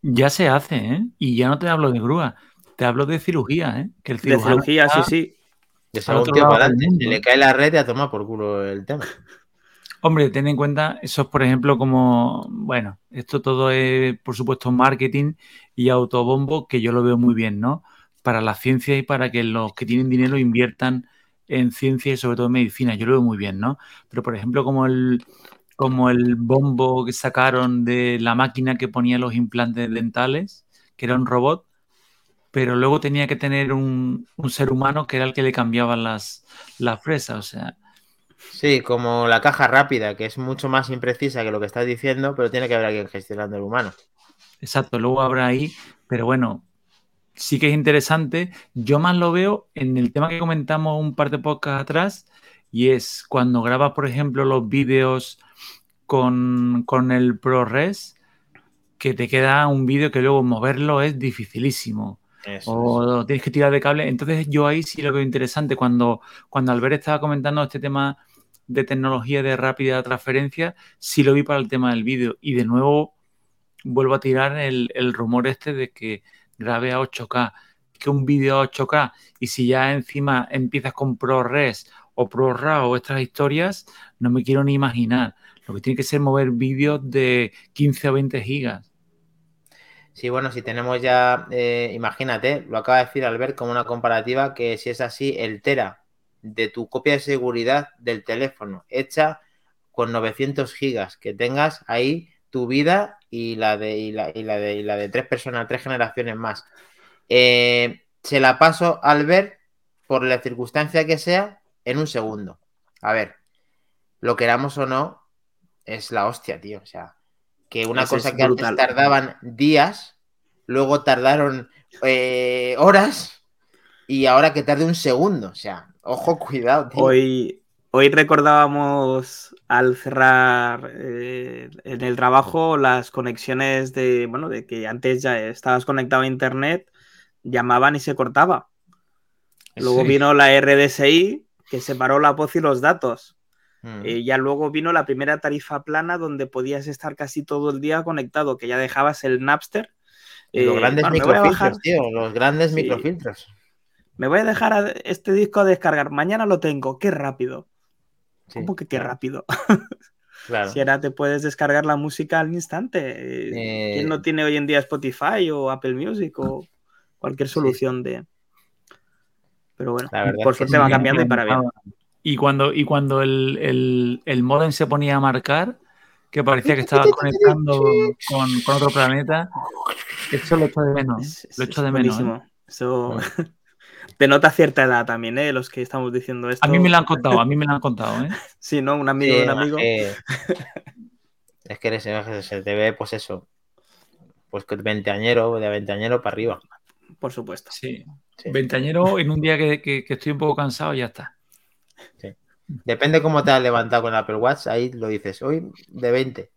Ya se hace, ¿eh? Y ya no te hablo de grúa, te hablo de cirugía, ¿eh? Que el de cirugía, sí, sí. De para adelante. le cae la red y a tomar por culo el tema. Hombre, ten en cuenta, eso es, por ejemplo, como, bueno, esto todo es, por supuesto, marketing y autobombo, que yo lo veo muy bien, ¿no? para la ciencia y para que los que tienen dinero inviertan en ciencia y sobre todo en medicina. Yo lo veo muy bien, ¿no? Pero, por ejemplo, como el, como el bombo que sacaron de la máquina que ponía los implantes dentales, que era un robot, pero luego tenía que tener un, ser humano que era el que le cambiaba las, las fresas, o sea... Sí, como la caja rápida, que es mucho más imprecisa que lo que estás diciendo, pero tiene que haber alguien gestionando el humano. Exacto, luego habrá ahí, pero bueno, sí que es interesante. Yo más lo veo en el tema que comentamos un par de podcasts atrás, y es cuando grabas, por ejemplo, los vídeos con, el ProRes, que te queda un vídeo que luego moverlo es dificilísimo. o tienes que tirar de cable. Entonces yo ahí sí lo veo interesante. Cuando, cuando Albert estaba comentando este tema de tecnología de rápida transferencia, sí lo vi para el tema del vídeo. Y de nuevo vuelvo a tirar el, el rumor este de que grabe a 8K, que un vídeo a 8K y si ya encima empiezas con ProRes o ProRAW o estas historias, no me quiero ni imaginar. Lo que tiene que ser mover vídeos de 15 o 20 gigas. Sí, bueno, si tenemos ya, eh, imagínate, lo acaba de decir Albert como una comparativa que si es así, el Tera de tu copia de seguridad del teléfono hecha con 900 gigas, que tengas ahí tu vida y la de, y la, y la de, y la de tres personas, tres generaciones más. Eh, se la paso al ver, por la circunstancia que sea, en un segundo. A ver, lo queramos o no, es la hostia, tío. O sea, que una cosa que antes tardaban días, luego tardaron eh, horas y ahora que tarde un segundo. O sea, ojo, cuidado, tío. Hoy, Hoy recordábamos al cerrar eh, en el trabajo las conexiones de, bueno, de que antes ya estabas conectado a internet, llamaban y se cortaba. Luego vino la RDSI que separó la voz y los datos. Mm. Eh, ya luego vino la primera tarifa plana donde podías estar casi todo el día conectado, que ya dejabas el Napster. los eh, grandes microfiltros, tío, los grandes microfiltros. Me voy a dejar este disco a descargar. Mañana lo tengo. Qué rápido. ¿Cómo que qué rápido? [laughs] Claro. Si ahora te puedes descargar la música al instante. ¿Quién no eh, tiene hoy en día Spotify o Apple Music o [laughs] cualquier solución de. Pero bueno, por suerte va cambiando y para bien. Y cuando, y cuando el, el, modem se ponía a marcar, que parecía que estaba conectando con, otro planeta, eso lo echo de menos. lo echo de menos. ¿eh? Eso [laughs] denota cierta edad también, ¿eh? Los que estamos diciendo esto. A mí me lo han contado, a mí me lo han contado, ¿eh? [laughs] sí, ¿no? Un amigo un amigo. [laughs] es que se te ve, pues eso, pues veinteañero, de veinteañero para arriba. Por supuesto. Sí. Veinteañero en un día que, estoy un poco cansado y ya está. Sí. Depende cómo te has levantado con Apple Watch, ahí lo dices. Hoy de 20.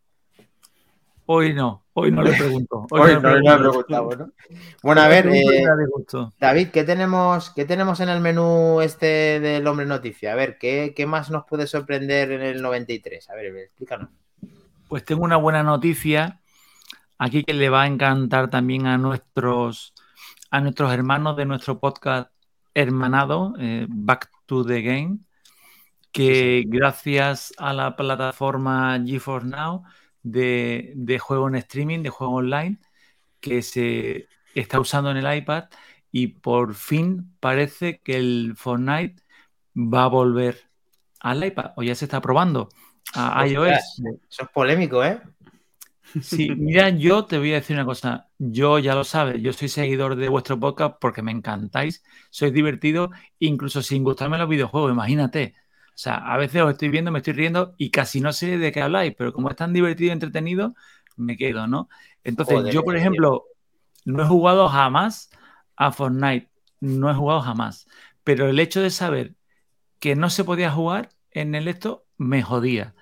Hoy no, hoy no le pregunto. [laughs] Hoy, no, le preguntado, ¿no? Bueno, a ver, eh, David, ¿qué tenemos, ¿qué tenemos en el menú este del hombre noticia? A ver, ¿qué, ¿qué más nos puede sorprender en el 93? A ver, explícanos. Pues tengo una buena noticia aquí que le va a encantar también a nuestros, a nuestros hermanos de nuestro podcast hermanado, eh, Back to the Game, que gracias a la plataforma GeForce Now de, juego en streaming, de juego online, que se está usando en el iPad y por fin parece que el Fortnite va a volver al iPad o ya se está probando a iOS. Eso es polémico, ¿eh? Sí, [laughs] mira, yo te voy a decir una cosa. Yo ya lo sabes, yo soy seguidor de vuestro podcast porque me encantáis, sois divertido, incluso sin gustarme los videojuegos, imagínate. O sea, a veces os estoy viendo, me estoy riendo y casi no sé de qué habláis, pero como es tan divertido y entretenido, me quedo, ¿no? Entonces, yo, por ejemplo, no he jugado jamás a Fortnite, no he jugado jamás, pero el hecho de saber que no se podía jugar en el esto me jodía.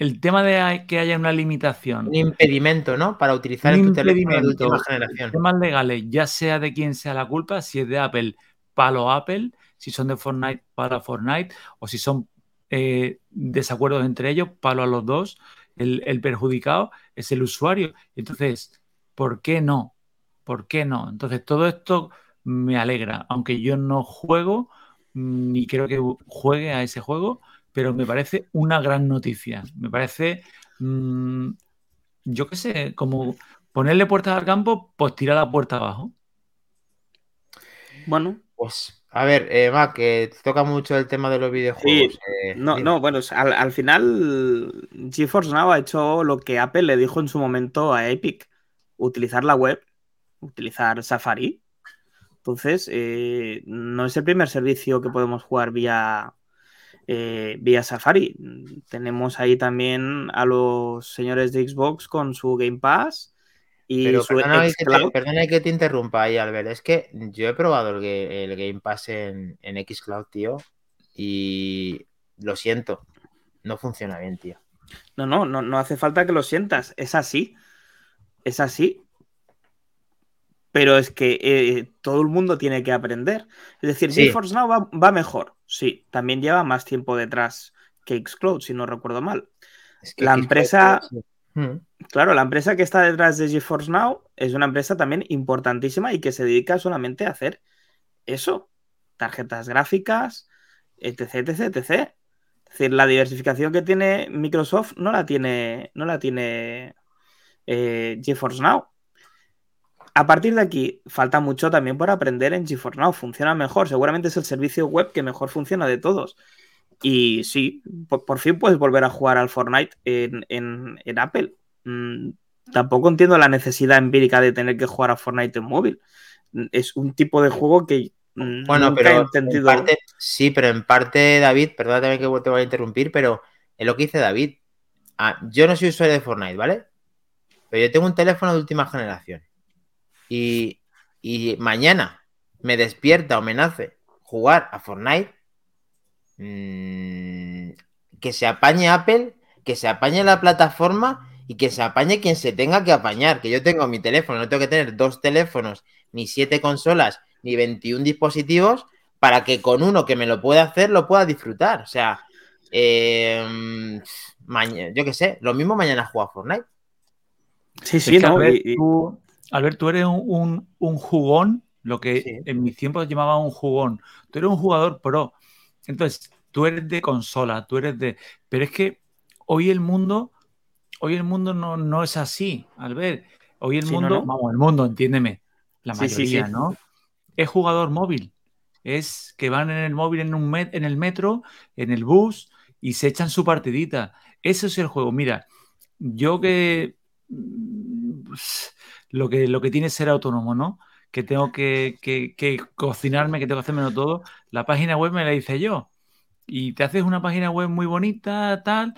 El tema de que haya una limitación. Un impedimento, ¿no? Para utilizar el teléfono de última generación. Temas legales, ya sea de quien sea la culpa, si es de Apple, palo Apple, si son de Fortnite, para Fortnite, o si son eh, desacuerdos entre ellos, palo a los dos. El, perjudicado es el usuario. Entonces, ¿por qué no? ¿Por qué no? Entonces, todo esto me alegra, aunque yo no juego ni creo que juegue a ese juego, pero me parece una gran noticia. Me parece, mm, yo qué sé, como ponerle puertas al campo, pues tirar la puerta abajo. Bueno, pues a ver, eh, Mac, que toca mucho el tema de los videojuegos. Eh, no, no, bueno, al, final GeForce Now ha hecho lo que Apple le dijo en su momento a Epic, utilizar la web, utilizar Safari. Entonces, eh, no es el primer servicio que podemos jugar vía, vía Safari. Tenemos ahí también a los señores de Xbox con su Game Pass pero perdona, que te, interrumpa ahí, Albert. Es que yo he probado el, Game Pass en, en Xcloud, tío, y lo siento, no funciona bien, tío. No, no, no, no hace falta que lo sientas. Es así. Es así. Pero es que eh, todo el mundo tiene que aprender. Es decir, GeForce Now va, mejor. Sí, también lleva más tiempo detrás que Xcloud, si no recuerdo mal. la empresa. Hmm. Claro, la empresa que está detrás de GeForce Now es una empresa también importantísima y que se dedica solamente a hacer eso, tarjetas gráficas, etc, etc, etc. Es decir, la diversificación que tiene Microsoft no la tiene, no la tiene eh, GeForce Now. A partir de aquí, falta mucho también por aprender en GeForce Now. Funciona mejor. Seguramente es el servicio web que mejor funciona de todos. Y sí, por, fin puedes volver a jugar al Fortnite en, Apple. Mm, tampoco entiendo la necesidad empírica de tener que jugar a Fortnite en móvil. Es un tipo de juego que mm, bueno, pero he entendido. sí, pero en parte, David, perdona también que te voy a interrumpir, pero es lo que dice David. Ah, yo no soy usuario de Fortnite, ¿vale? Pero yo tengo un teléfono de última generación. Y, y mañana me despierta o me nace jugar a Fortnite Mm, que se apañe Apple, que se apañe la plataforma y que se apañe quien se tenga que apañar. Que yo tengo mi teléfono, no tengo que tener dos teléfonos, ni siete consolas, ni 21 dispositivos para que con uno que me lo pueda hacer lo pueda disfrutar. O sea, em, yo qué sé, lo mismo mañana juega Fortnite. Sí, sí, no. Albert, tú, eres un, jugón, lo que en mis tiempos llamaba un jugón. Tú eres un jugador pro. Entonces, tú eres de consola, tú eres de... Pero es que hoy el mundo, hoy el mundo no, es así, al ver. Hoy el mundo, vamos, el mundo, entiéndeme, la mayoría, ¿no? Es jugador móvil. Es que van en el móvil en, un en el metro, en el bus y se echan su partidita. Ese es el juego. Mira, yo que mm, lo que, lo que tiene es ser autónomo, ¿no? Que tengo que, cocinarme, que tengo que hacerme todo, la página web me la hice yo. Y te haces una página web muy bonita, tal,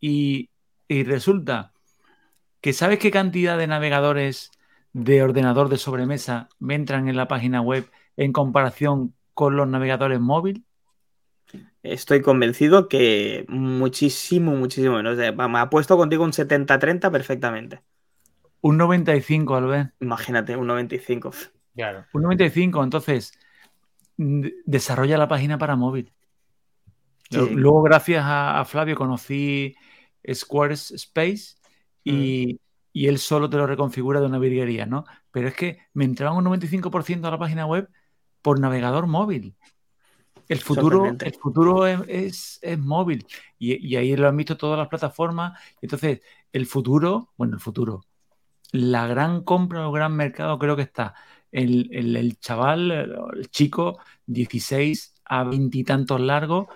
y, resulta que sabes qué cantidad de navegadores de ordenador de sobremesa me entran en la página web en comparación con los navegadores móviles. Estoy convencido que muchísimo, muchísimo menos. Me apuesto contigo un 70-30 perfectamente. Un 95, Albert. Imagínate, un 95. Claro. Un 95, entonces desarrolla la página para móvil. Luego, gracias a, Flavio, conocí Squarespace y, mm. y, él solo te lo reconfigura de una virguería, ¿no? Pero es que me entraban un 95% a la página web por navegador móvil. El futuro, el futuro es, móvil y, ahí lo han visto todas las plataformas. Entonces, el futuro, bueno, el futuro, la gran compra o gran mercado creo que está el, el, chaval, el chico, 16 a 20 y tantos largos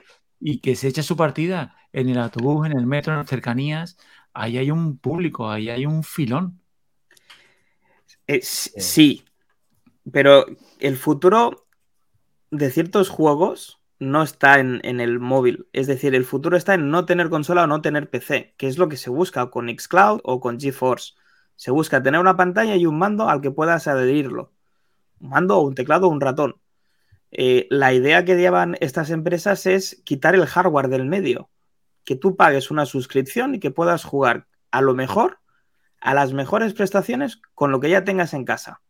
y que se echa su partida en el autobús, en el metro, en las cercanías. Ahí hay un público, ahí hay un filón. sí, pero el futuro de ciertos juegos no está en, el móvil. Es decir, el futuro está en no tener consola o no tener PC, que es lo que se busca con Xcloud o con GeForce. Se busca tener una pantalla y un mando al que puedas adherirlo. Un mando o un teclado o un ratón. Eh, la idea que llevan estas empresas es quitar el hardware del medio. Que tú pagues una suscripción y que puedas jugar a lo mejor, a las mejores prestaciones con lo que ya tengas en casa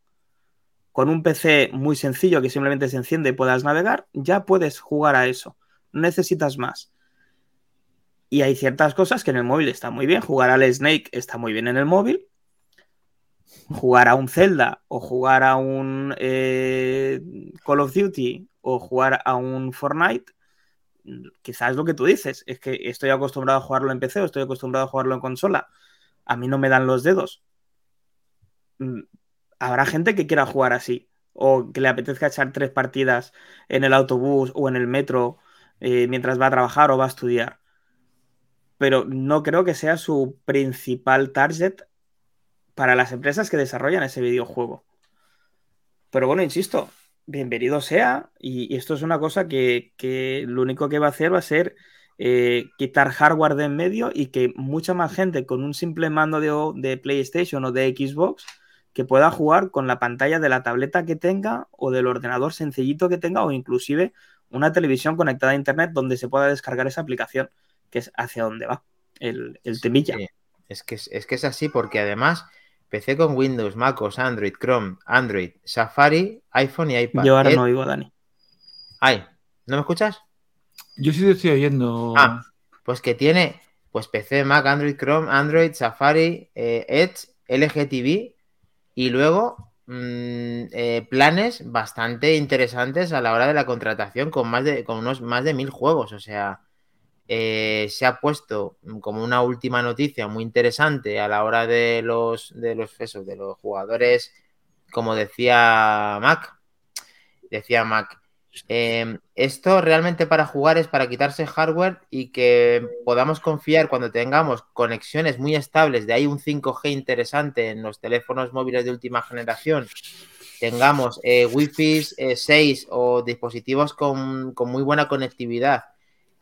con un PC muy sencillo que simplemente se enciende y puedas navegar, ya puedes jugar a eso. No necesitas más. Y hay ciertas cosas que en el móvil está muy bien. Jugar al Snake está muy bien en el móvil. Jugar a un Zelda o jugar a un eh, Call of Duty o jugar a un Fortnite, quizás es lo que tú dices. Es que estoy acostumbrado a jugarlo en PC o estoy acostumbrado a jugarlo en consola. A mí no me dan los dedos mm, habrá gente que quiera jugar así o que le apetezca echar tres partidas en el autobús o en el metro eh, mientras va a trabajar o va a estudiar. Pero no creo que sea su principal target para las empresas que desarrollan ese videojuego. Pero bueno, insisto, bienvenido sea. Y, esto es una cosa que, lo único que va a hacer va a ser eh, quitar hardware de en medio y que mucha más gente con un simple mando de, de PlayStation o de Xbox que pueda jugar con la pantalla de la tableta que tenga o del ordenador sencillito que tenga o inclusive una televisión conectada a internet donde se pueda descargar esa aplicación, que es hacia donde va el, el temilla. Es, que, es que es así porque además PC con Windows, MacOS, Android, Chrome, Android, Safari, iPhone y iPad. Yo ahora no oigo a Dani. Ay, ¿no me escuchas? Yo sí te estoy oyendo. Ah, pues que tiene pues PC, Mac, Android, Chrome, Android, Safari, eh, Edge, LG TV y luego, mm, eh, planes bastante interesantes a la hora de la contratación con, más de, con unos más de mil juegos. O sea, eh, se ha puesto como una última noticia muy interesante a la hora de los, de los, de los jugadores, como decía Mac. Decía Mac, Em, esto realmente para jugar es para quitarse hardware y que podamos confiar cuando tengamos conexiones muy estables, de ahí un 5G interesante en los teléfonos móviles de última generación, tengamos eh, Wi-Fi 6 eh, o dispositivos con, muy buena conectividad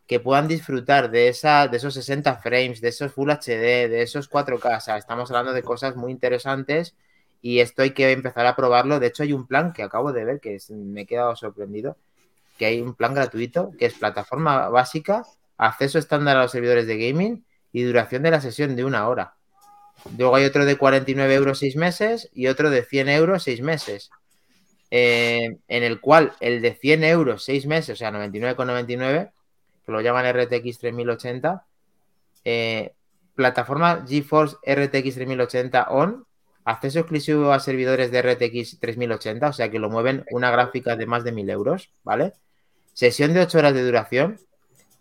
que puedan disfrutar de, esa, de esos 60 frames, de esos Full HD, de esos 4K. estamos hablando de cosas muy interesantes y esto hay que empezar a probarlo. De hecho, hay un plan que acabo de ver que me he quedado sorprendido, que hay un plan gratuito que es plataforma básica, acceso estándar a los servidores de gaming y duración de la sesión de una hora. Luego hay otro de 49 euros seis meses y otro de 100 euros seis meses. Eh, en el cual el de 100 euros seis meses, o sea, 99,99, que lo llaman RTX 3080, eh, plataforma GeForce RTX 3080 On, acceso exclusivo a servidores de RTX 3080, o sea que lo mueven una gráfica de más de 1000 euros, ¿vale? Sesión de 8 horas de duración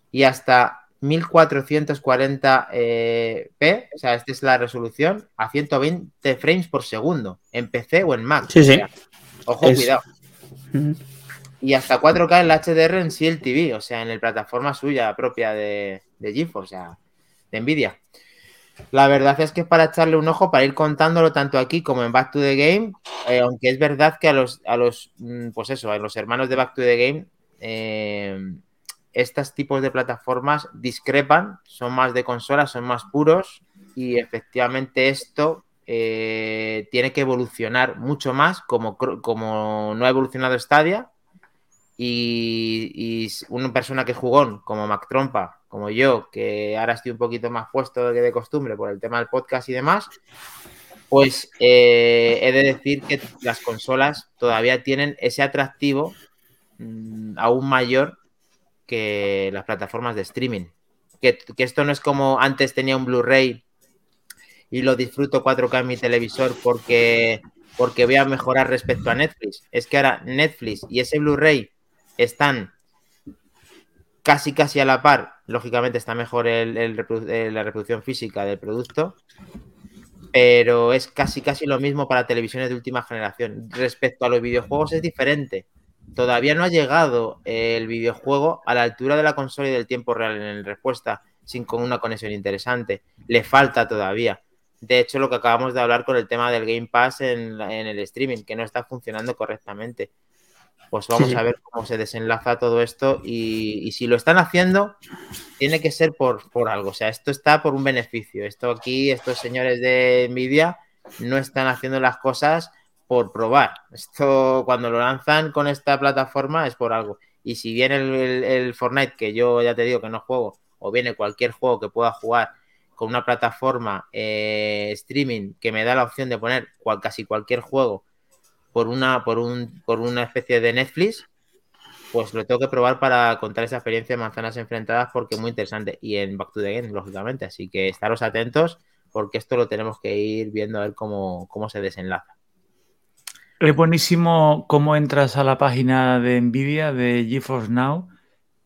y hasta 1440p, eh, o sea, esta es la resolución, a 120 frames por segundo, en PC o en Mac. Sí, sí. ojo, cuidado. Y hasta 4K en la HDR en CLTV, TV, o sea, en la plataforma suya propia de, de GeForce, o sea, de Nvidia. La verdad es que es para echarle un ojo, para ir contándolo tanto aquí como en Back to the Game, eh, aunque es verdad que a los, a los, mm, pues eso, a los hermanos de Back to the Game, eh, estos tipos de plataformas discrepan, son más de consolas, son más puros y efectivamente esto eh, tiene que evolucionar mucho más como, como no ha evolucionado Stadia y, una persona que es jugón, como Mac Trompa, como yo, que ahora estoy un poquito más puesto que de costumbre por el tema del podcast y demás, pues eh, he de decir que las consolas todavía tienen ese atractivo mmm, aún mayor que las plataformas de streaming. Que, que esto no es como antes tenía un Blu-ray y lo disfruto 4K en mi televisor porque, porque voy a mejorar respecto a Netflix. Es que ahora Netflix y ese Blu-ray están casi casi a la par. Lógicamente está mejor el, la reproducción física del producto, pero es casi casi lo mismo para televisiones de última generación. Respecto a los videojuegos es diferente. Todavía no ha llegado el videojuego a la altura de la consola y del tiempo real en respuesta sin con una conexión interesante. Le falta todavía. De hecho, lo que acabamos de hablar con el tema del Game Pass en el streaming, que no está funcionando correctamente. Pues vamos sí. a ver cómo se desenlaza todo esto y, y, si lo están haciendo, tiene que ser por, por algo. O sea, esto está por un beneficio. Esto aquí, estos señores de Nvidia no están haciendo las cosas por probar. Esto cuando lo lanzan con esta plataforma es por algo. Y si viene el, el, el, Fortnite, que yo ya te digo que no juego, o viene cualquier juego que pueda jugar con una plataforma eh, streaming que me da la opción de poner cual, casi cualquier juego por una, por, un, por una especie de Netflix, pues lo tengo que probar para contar esa experiencia de manzanas enfrentadas porque es muy interesante. Y en Back to the Game, lógicamente. Así que estaros atentos porque esto lo tenemos que ir viendo a ver cómo, cómo se desenlaza. Es buenísimo cómo entras a la página de Nvidia de GeForce Now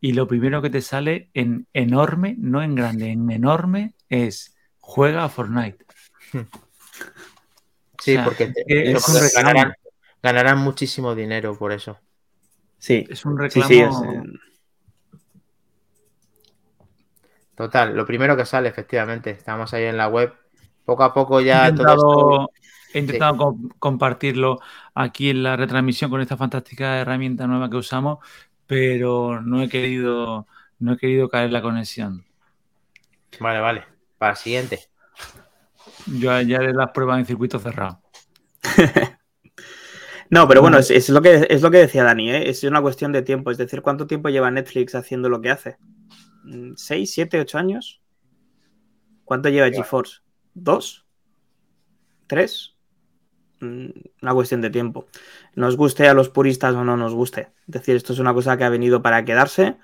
y lo primero que te sale en enorme, no en grande, en enorme es juega a Fortnite. Sí, o sea, porque te, es ganarán, ganarán, muchísimo dinero por eso. Sí, es un reclamo. Sí, sí, es... Total, lo primero que sale, efectivamente. Estamos ahí en la web. Poco a poco ya he intentado, todo esto... He intentado sí. compartirlo aquí en la retransmisión con esta fantástica herramienta nueva que usamos, pero no he querido, no he querido caer la conexión. Vale, vale. Para el siguiente. Yo ya haré las pruebas en circuito cerrado. [laughs] no, pero bueno, es, es, lo que, es lo que decía Dani, ¿eh? es una cuestión de tiempo. Es decir, ¿cuánto tiempo lleva Netflix haciendo lo que hace? ¿Seis, siete, ocho años? ¿Cuánto lleva. GeForce? ¿Dos? ¿Tres? Una cuestión de tiempo. Nos guste a los puristas o no nos guste. Es decir, esto es una cosa que ha venido para quedarse.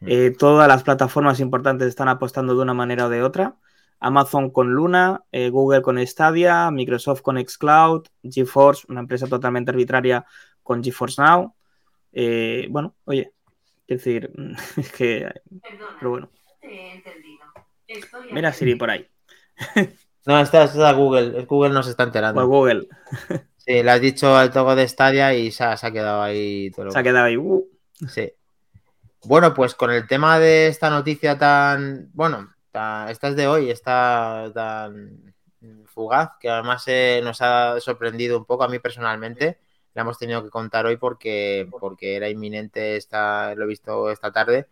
Eh, todas las plataformas importantes están apostando de una manera o de otra. Amazon con Luna, eh, Google con Stadia, Microsoft con Xcloud, GeForce, una empresa totalmente arbitraria con GeForce Now. Eh, bueno, oye, es decir, [laughs] es que. Perdona, pero bueno. Te he entendido. Estoy Mira Siri por ahí. no, esta es Google. Google no se está enterando. Pues Google. [laughs] sí, le has dicho al togo de Stadia y se ha, se ha quedado ahí. Todo se ha quedado ahí. Uh. Sí. Bueno, pues con el tema de esta noticia tan. Bueno, esta es de hoy, está tan fugaz, que además eh, nos ha sorprendido un poco a mí personalmente. La hemos tenido que contar hoy porque, porque era inminente, esta, lo he visto esta tarde,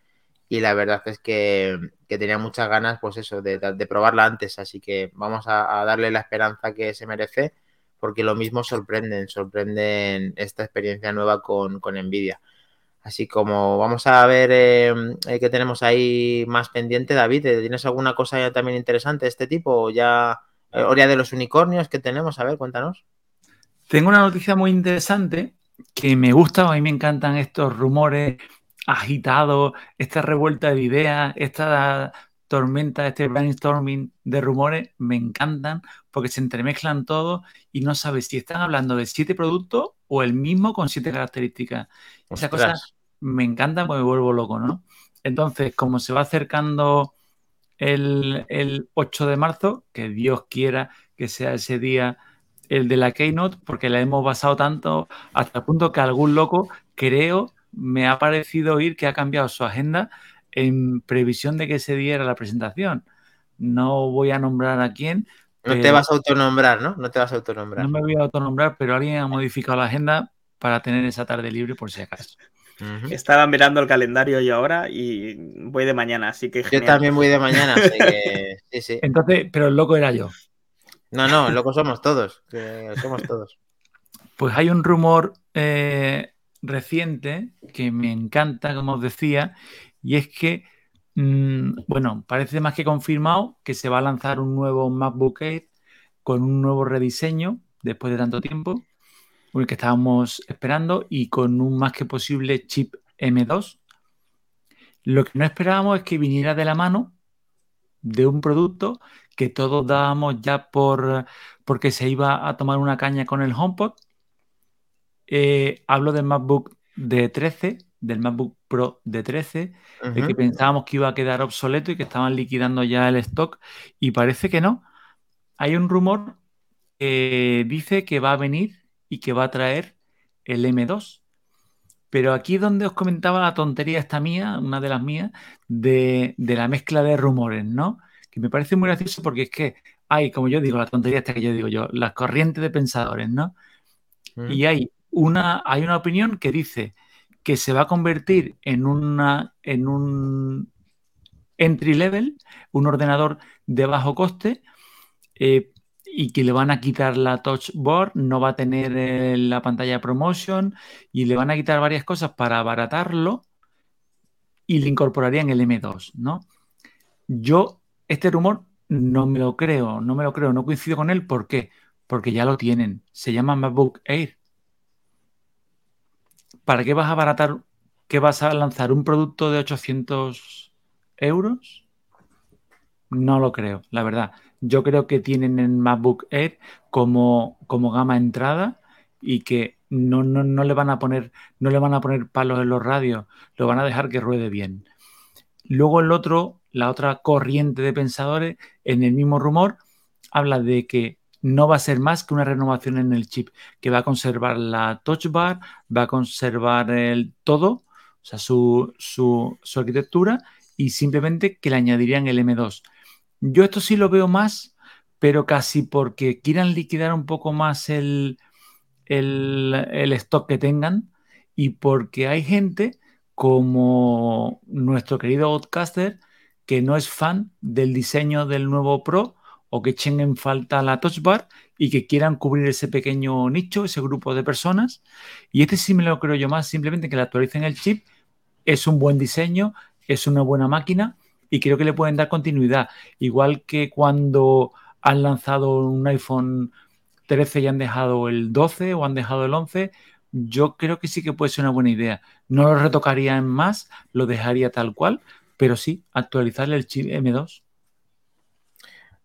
y la verdad es que, que tenía muchas ganas, pues eso, de, de, probarla antes, así que vamos a, darle la esperanza que se merece, porque lo mismo sorprenden, sorprenden esta experiencia nueva con, con. Así como vamos a ver eh, eh, qué tenemos ahí más pendiente, David. ¿Tienes alguna cosa también interesante de este tipo? ¿O ya eh, Oria de los unicornios que tenemos? A ver, cuéntanos. Tengo una noticia muy interesante que me gusta, a mí me encantan estos rumores agitados, esta revuelta de ideas, esta tormenta, este brainstorming de rumores, me encantan porque se entremezclan todos y no sabes si están hablando de siete productos o el mismo con siete características. Esa cosa me encanta porque me vuelvo loco, ¿no? Entonces, como se va acercando el, el 8 de marzo, que Dios quiera que sea ese día el de la Keynote, porque la hemos basado tanto hasta el punto que algún loco, creo, me ha parecido oír que ha cambiado su agenda en previsión de que ese día era la presentación. No voy a nombrar a quién. No te vas a autonombrar, ¿no? No te vas a autonombrar. No me voy a autonombrar, pero alguien ha modificado la agenda para tener esa tarde libre por si acaso. Uh -huh. Estaba mirando el calendario yo ahora y voy de mañana, así que. Genial. Yo también voy de mañana, así que. [laughs] Sí, sí. Entonces, pero el loco era yo. No, no, locos somos todos. somos todos. Pues hay un rumor eh, reciente que me encanta, como os decía, y es que, mm, bueno, parece más que confirmado que se va a lanzar un nuevo MacBook Air con un nuevo rediseño después de tanto tiempo, el que estábamos esperando, y con un más que posible chip M2. Lo que no esperábamos es que viniera de la mano de un producto que todos dábamos ya por porque se iba a tomar una caña con el HomePod. Eh, hablo del MacBook de 13, del MacBook Pro de 13, el que pensábamos que iba a quedar obsoleto y que estaban liquidando ya el stock y parece que no. Hay un rumor que dice que va a venir y que va a traer el M2. Pero aquí es donde os comentaba la tontería esta mía, una de las mías, de, de la mezcla de rumores, ¿no? Que me parece muy gracioso porque es que hay, como yo digo, la tontería esta que yo digo yo, las corrientes de pensadores, ¿no? Mm. Y hay una, hay una opinión que dice que se va a convertir en, una, en un entry level, un ordenador de bajo coste, eh, y que le van a quitar la touch board, no va a tener eh, la pantalla promotion y le van a quitar varias cosas para abaratarlo y le incorporarían el M2, ¿no? Yo, este rumor no me lo creo, no me lo creo, no coincido con él. ¿Por qué? Porque ya lo tienen. Se llama MacBook Air. ¿Para qué vas a abaratar? ¿Qué vas a lanzar? ¿Un producto de 800 euros? No lo creo, la verdad. Yo creo que tienen el MacBook Air como, como gama entrada y que no, no, le van a poner, no le van a poner palos en los radios, lo van a dejar que ruede bien. Luego el otro, la otra corriente de pensadores, en el mismo rumor, habla de que no va a ser más que una renovación en el chip, que va a conservar la touch bar, va a conservar el todo, o sea, su, su, su arquitectura, y simplemente que le añadirían el M2. Yo esto sí lo veo más, pero casi porque quieran liquidar un poco más el, el, stock que tengan y porque hay gente como nuestro querido podcaster que no es fan del diseño del nuevo Pro o que echen en falta la Touch Bar y que quieran cubrir ese pequeño nicho, ese grupo de personas. Y este sí me lo creo yo más, simplemente que le actualicen el chip. Es un buen diseño, es una buena máquina y creo que le pueden dar continuidad. Igual que cuando han lanzado un iPhone 13 y han dejado el 12 o han dejado el 11, yo creo que sí que puede ser una buena idea. No lo retocaría en más, lo dejaría tal cual, pero sí actualizarle el chip M2.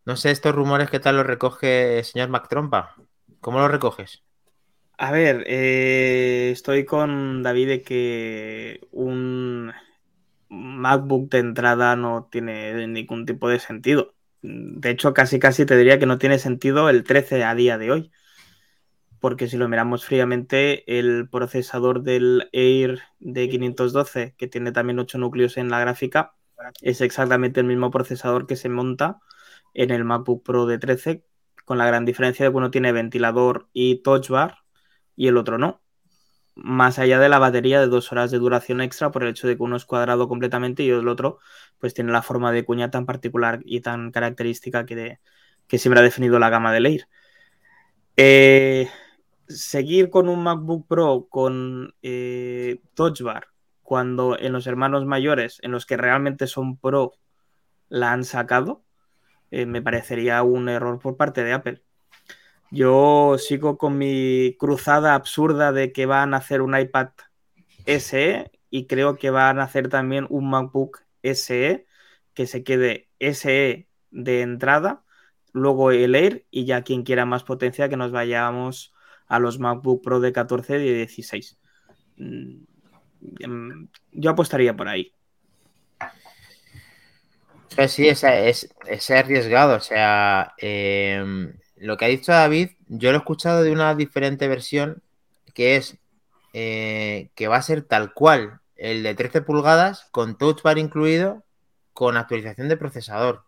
No sé, estos rumores, ¿qué tal los recoge el señor MacTrompa? ¿Cómo los recoges? A ver, eh, estoy con David de que un MacBook de entrada no tiene ningún tipo de sentido. De hecho, casi casi te diría que no tiene sentido el 13 a día de hoy. Porque si lo miramos fríamente, el procesador del Air de 512, que tiene también 8 núcleos en la gráfica, es exactamente el mismo procesador que se monta en el MacBook Pro de 13, con la gran diferencia de que uno tiene ventilador y touch bar y el otro no más allá de la batería de dos horas de duración extra por el hecho de que uno es cuadrado completamente y el otro pues tiene la forma de cuña tan particular y tan característica que, que siempre ha definido la gama de Leir. Eh, seguir con un MacBook Pro con eh, Touch Bar cuando en los hermanos mayores, en los que realmente son Pro, la han sacado, eh, me parecería un error por parte de Apple. Yo sigo con mi cruzada absurda de que van a hacer un iPad SE y creo que van a hacer también un MacBook SE que se quede SE de entrada, luego el Air y ya quien quiera más potencia que nos vayamos a los MacBook Pro de 14 y 16. Mm, em, yo apostaría por ahí. Sí, es, es, arriesgado. O sea, em, lo que ha dicho David, yo lo he escuchado de una diferente versión que es eh, que va a ser tal cual el de 13 pulgadas con touch bar incluido con actualización de procesador.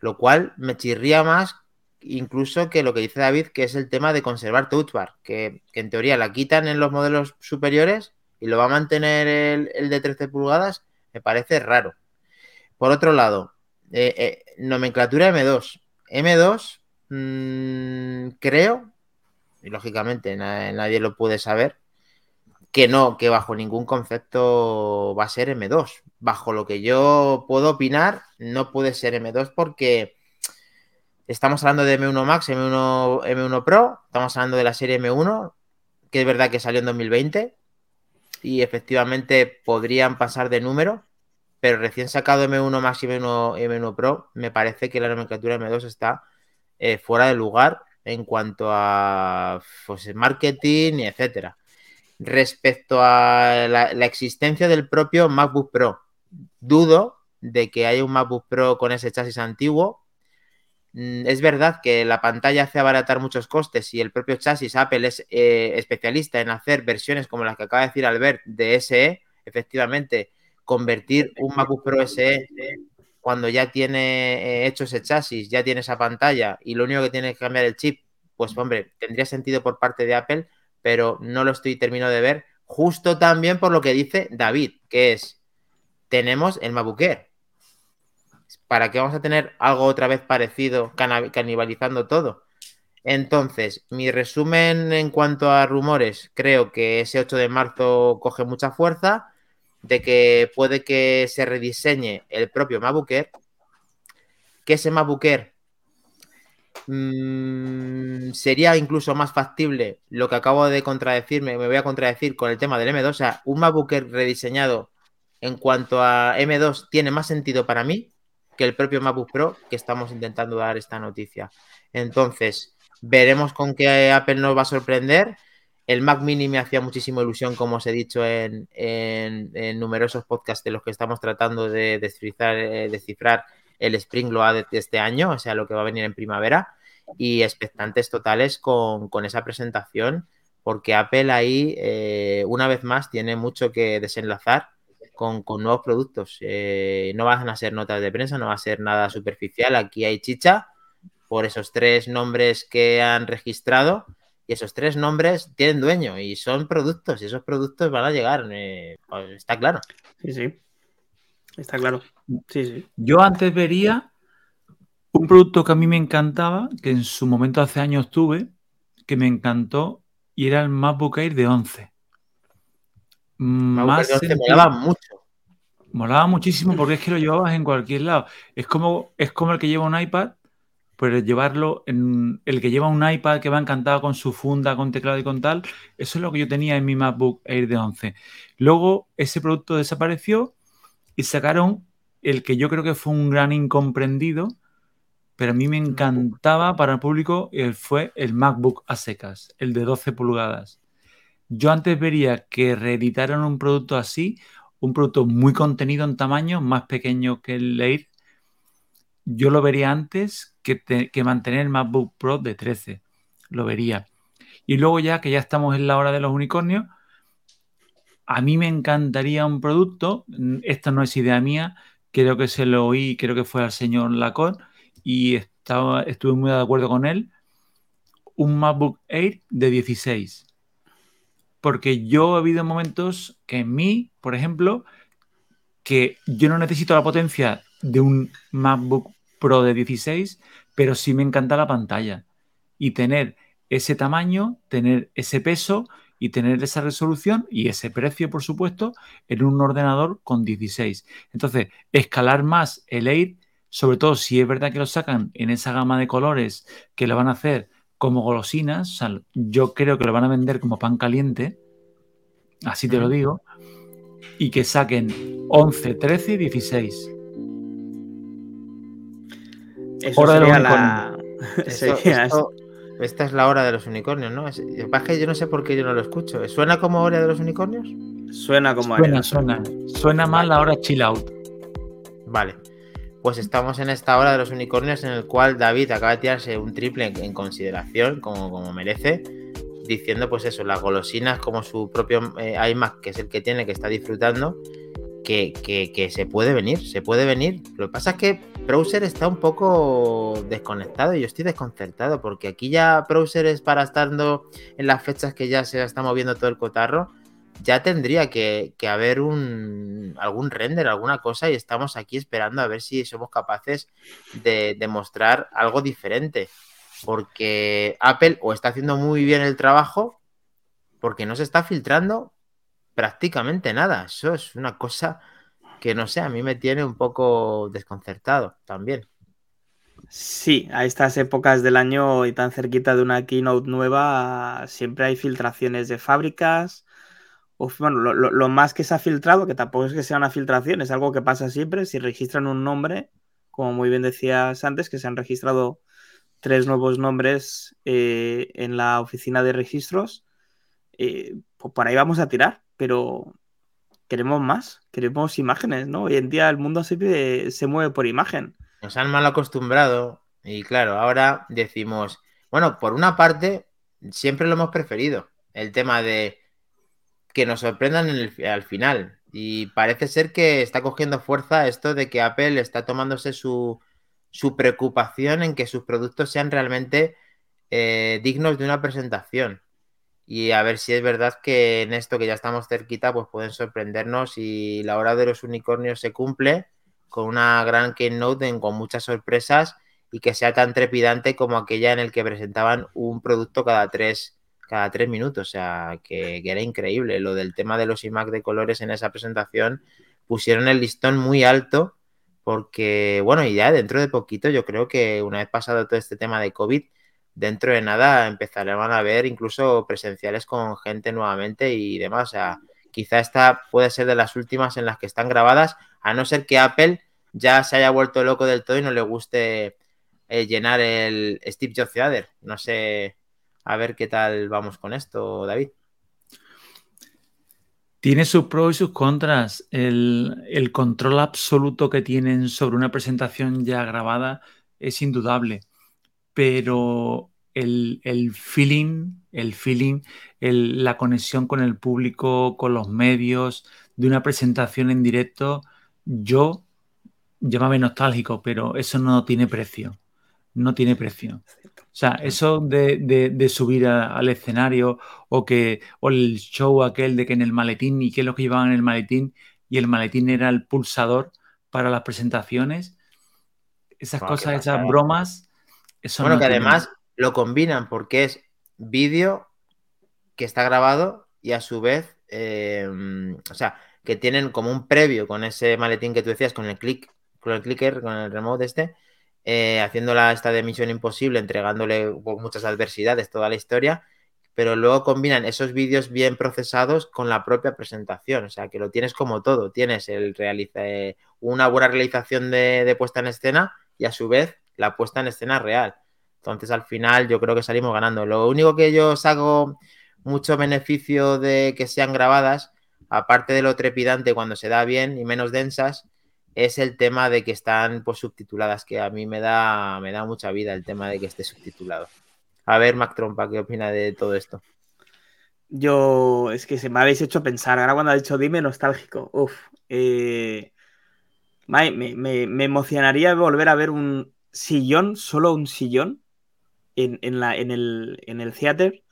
Lo cual me chirría más incluso que lo que dice David, que es el tema de conservar touch bar, que, en teoría la quitan en los modelos superiores y lo va a mantener el, de 13 pulgadas, me parece raro. Por otro lado, eh, eh, nomenclatura M2. M2 Mm, creo, y lógicamente nadie lo puede saber, que no, que bajo ningún concepto va a ser M2. Bajo lo que yo puedo opinar, no puede ser M2 porque estamos hablando de M1 Max, M1, M1 Pro, estamos hablando de la serie M1, que es verdad que salió en 2020 y efectivamente podrían pasar de número, pero recién sacado M1 Max y M1, M1 Pro, me parece que la nomenclatura M2 está eh, fuera de lugar en cuanto a pues, marketing etcétera. Respecto a la, la, existencia del propio MacBook Pro, dudo de que haya un MacBook Pro con ese chasis antiguo. Mm, Es verdad que la pantalla hace abaratar muchos costes y el propio chasis Apple es eh, especialista en hacer versiones como las que acaba de decir Albert de SE. Efectivamente, convertir un MacBook Pro SE cuando ya tiene eh, hecho ese chasis, ya tiene esa pantalla y lo único que tiene que cambiar el chip, pues hombre, tendría sentido por parte de Apple, pero no lo estoy terminando de ver. Justo también por lo que dice David, que es, tenemos el MacBook Air. ¿Para qué vamos a tener algo otra vez parecido, canibalizando todo? Entonces, mi resumen en cuanto a rumores, creo que ese 8 de marzo coge mucha fuerza de que puede que se rediseñe el propio MacBook Air, que ese MacBook Air mmm, sería incluso más factible lo que acabo de contradecirme, me voy a contradecir con el tema del M2, o sea, un MacBook Air rediseñado en cuanto a M2 tiene más sentido para mí que el propio MacBook Pro que estamos intentando dar esta noticia. Entonces, veremos con qué Apple nos va a sorprender. El Mac Mini me hacía muchísima ilusión, como os he dicho en, numerosos podcasts de los que estamos tratando de descifrar, eh, descifrar. El Spring Load de, este año, o sea, lo que va a venir en primavera, y expectantes totales con, esa presentación, porque Apple ahí, eh, una vez más, tiene mucho que desenlazar con, con nuevos productos. Eh, no van a ser notas de prensa, no va a ser nada superficial, aquí hay chicha por esos tres nombres que han registrado y esos tres nombres tienen dueño y son productos y esos productos van a llegar, eh, pues está claro. Sí, sí. Está claro. Sí, sí. Yo antes vería un producto que a mí me encantaba, que en su momento hace años tuve, que me encantó, y era el MacBook Air de 11. Más de 11 molaba mucho. Molaba muchísimo porque es que lo llevabas en cualquier lado. Es como, es como el que lleva un iPad, pero llevarlo en el que lleva un iPad que va encantado con su funda, con teclado y con tal, eso es lo que yo tenía en mi MacBook Air de 11. Luego ese producto desapareció y sacaron el que yo creo que fue un gran incomprendido, pero a mí me encantaba para el público, eh, fue el MacBook a secas, el de 12 pulgadas. Yo antes vería que reeditaran un producto así, un producto muy contenido en tamaño, más pequeño que el Air. Yo lo vería antes que, te, que mantener el MacBook Pro de 13. Lo vería. Y luego ya que ya estamos en la hora de los unicornios, a mí me encantaría un producto, esto no es idea mía, creo que se lo oí, creo que fue al señor Lacón, y estaba, estuve muy de acuerdo con él, un MacBook Air de 16. Porque yo he habido momentos que en mí, por ejemplo, que yo no necesito la potencia de un MacBook Pro de 16, pero sí me encanta la pantalla. Y tener ese tamaño, tener ese peso y tener esa resolución y ese precio, por supuesto, en un ordenador con 16. Entonces, escalar más el Air, sobre todo si es verdad que lo sacan en esa gama de colores que lo van a hacer como golosinas, o sea, yo creo que lo van a vender como pan caliente, así te lo digo, y que saquen 11, 13 y 16. Eso Hora sería de la... [laughs] Eso, esto, esta es la hora de los unicornios, ¿no? Es, es que yo no sé por qué yo no lo escucho. ¿Suena como hora de los unicornios? Suena como Suena, suena. Suena mal la hora chill out. Vale. Pues estamos en esta hora de los unicornios en el cual David acaba de tirarse un triple en, en consideración, como, como, merece, diciendo pues eso, las golosinas como su propio eh, iMac, que es el que tiene, que está disfrutando, que, se puede venir, se puede venir. Lo que pasa es que Browser está un poco desconectado y yo estoy desconcertado porque aquí ya Browser es para estando en las fechas que ya se está moviendo todo el cotarro. Ya tendría que, que haber un algún render, alguna cosa, y estamos aquí esperando a ver si somos capaces de, de mostrar algo diferente. Porque Apple o está haciendo muy bien el trabajo, porque no se está filtrando prácticamente nada. Eso es una cosa que no sé, a mí me tiene un poco desconcertado también. Sí, a estas épocas del año y tan cerquita de una keynote nueva, siempre hay filtraciones de fábricas. bueno, lo, más que se ha filtrado, que tampoco es que sea una filtración, es algo que pasa siempre. Si registran un nombre, como muy bien decías antes, que se han registrado tres nuevos nombres eh, en la oficina de registros, eh, pues por ahí vamos a tirar, pero queremos más, queremos imágenes, ¿no? Hoy en día el mundo se, se mueve por imagen. Nos han mal acostumbrado y claro, ahora decimos, bueno, por una parte, siempre lo hemos preferido, el tema de que nos sorprendan al final. Y parece ser que está cogiendo fuerza esto de que Apple está tomándose su, su preocupación en que sus productos sean realmente eh, dignos de una presentación y a ver si es verdad que en esto que ya estamos cerquita, pues pueden sorprendernos y la hora de los unicornios se cumple con una gran keynote con muchas sorpresas y que sea tan trepidante como aquella en el que presentaban un producto cada tres, cada tres minutos. O sea, que, era increíble. Lo del tema de los iMac de colores en esa presentación pusieron el listón muy alto porque, bueno, y ya dentro de poquito, yo creo que una vez pasado todo este tema de COVID, dentro de nada empezarán a ver incluso presenciales con gente nuevamente y demás. O sea, quizá esta puede ser de las últimas en las que están grabadas, a no ser que Apple ya se haya vuelto loco del todo y no le guste eh, llenar el Steve Jobs Theater. No sé, a ver qué tal vamos con esto, David. Tiene sus pros y sus contras. El, el control absoluto que tienen sobre una presentación ya grabada es indudable pero el, feeling, el feeling, la conexión con el público, con los medios, de una presentación en directo, yo, llámame nostálgico, pero eso no tiene precio. No tiene precio. O sea, eso de, subir al escenario o que o el show aquel de que en el maletín y qué es lo que llevaban en el maletín y el maletín era el pulsador para las presentaciones, esas cosas, esas bromas, bueno, que además lo combinan porque es vídeo que está grabado y a su vez, em, o sea, que tienen como un previo con ese maletín que tú decías, con el click, con el clicker, con el remote este, eh, haciéndola esta de Misión Imposible, entregándole muchas adversidades, toda la historia, pero luego combinan esos vídeos bien procesados con la propia presentación, o sea, que lo tienes como todo, tienes el realiza, eh, una buena realización de puesta en escena y a su vez la puesta en escena real. Entonces, al final, yo creo que salimos ganando. Lo único que yo saco mucho beneficio de que sean grabadas, aparte de lo trepidante cuando se da bien y menos densas, es el tema de que están pues, subtituladas, que a mí me da, me da mucha vida el tema de que esté subtitulado. A ver, Mac Trompa, ¿qué opina de todo esto? Yo, es que se me habéis hecho pensar, ahora cuando ha dicho dime nostálgico, uff, eh, me, me, emocionaría volver a ver un, sillón, solo un sillón en, la, en, el, en el theater.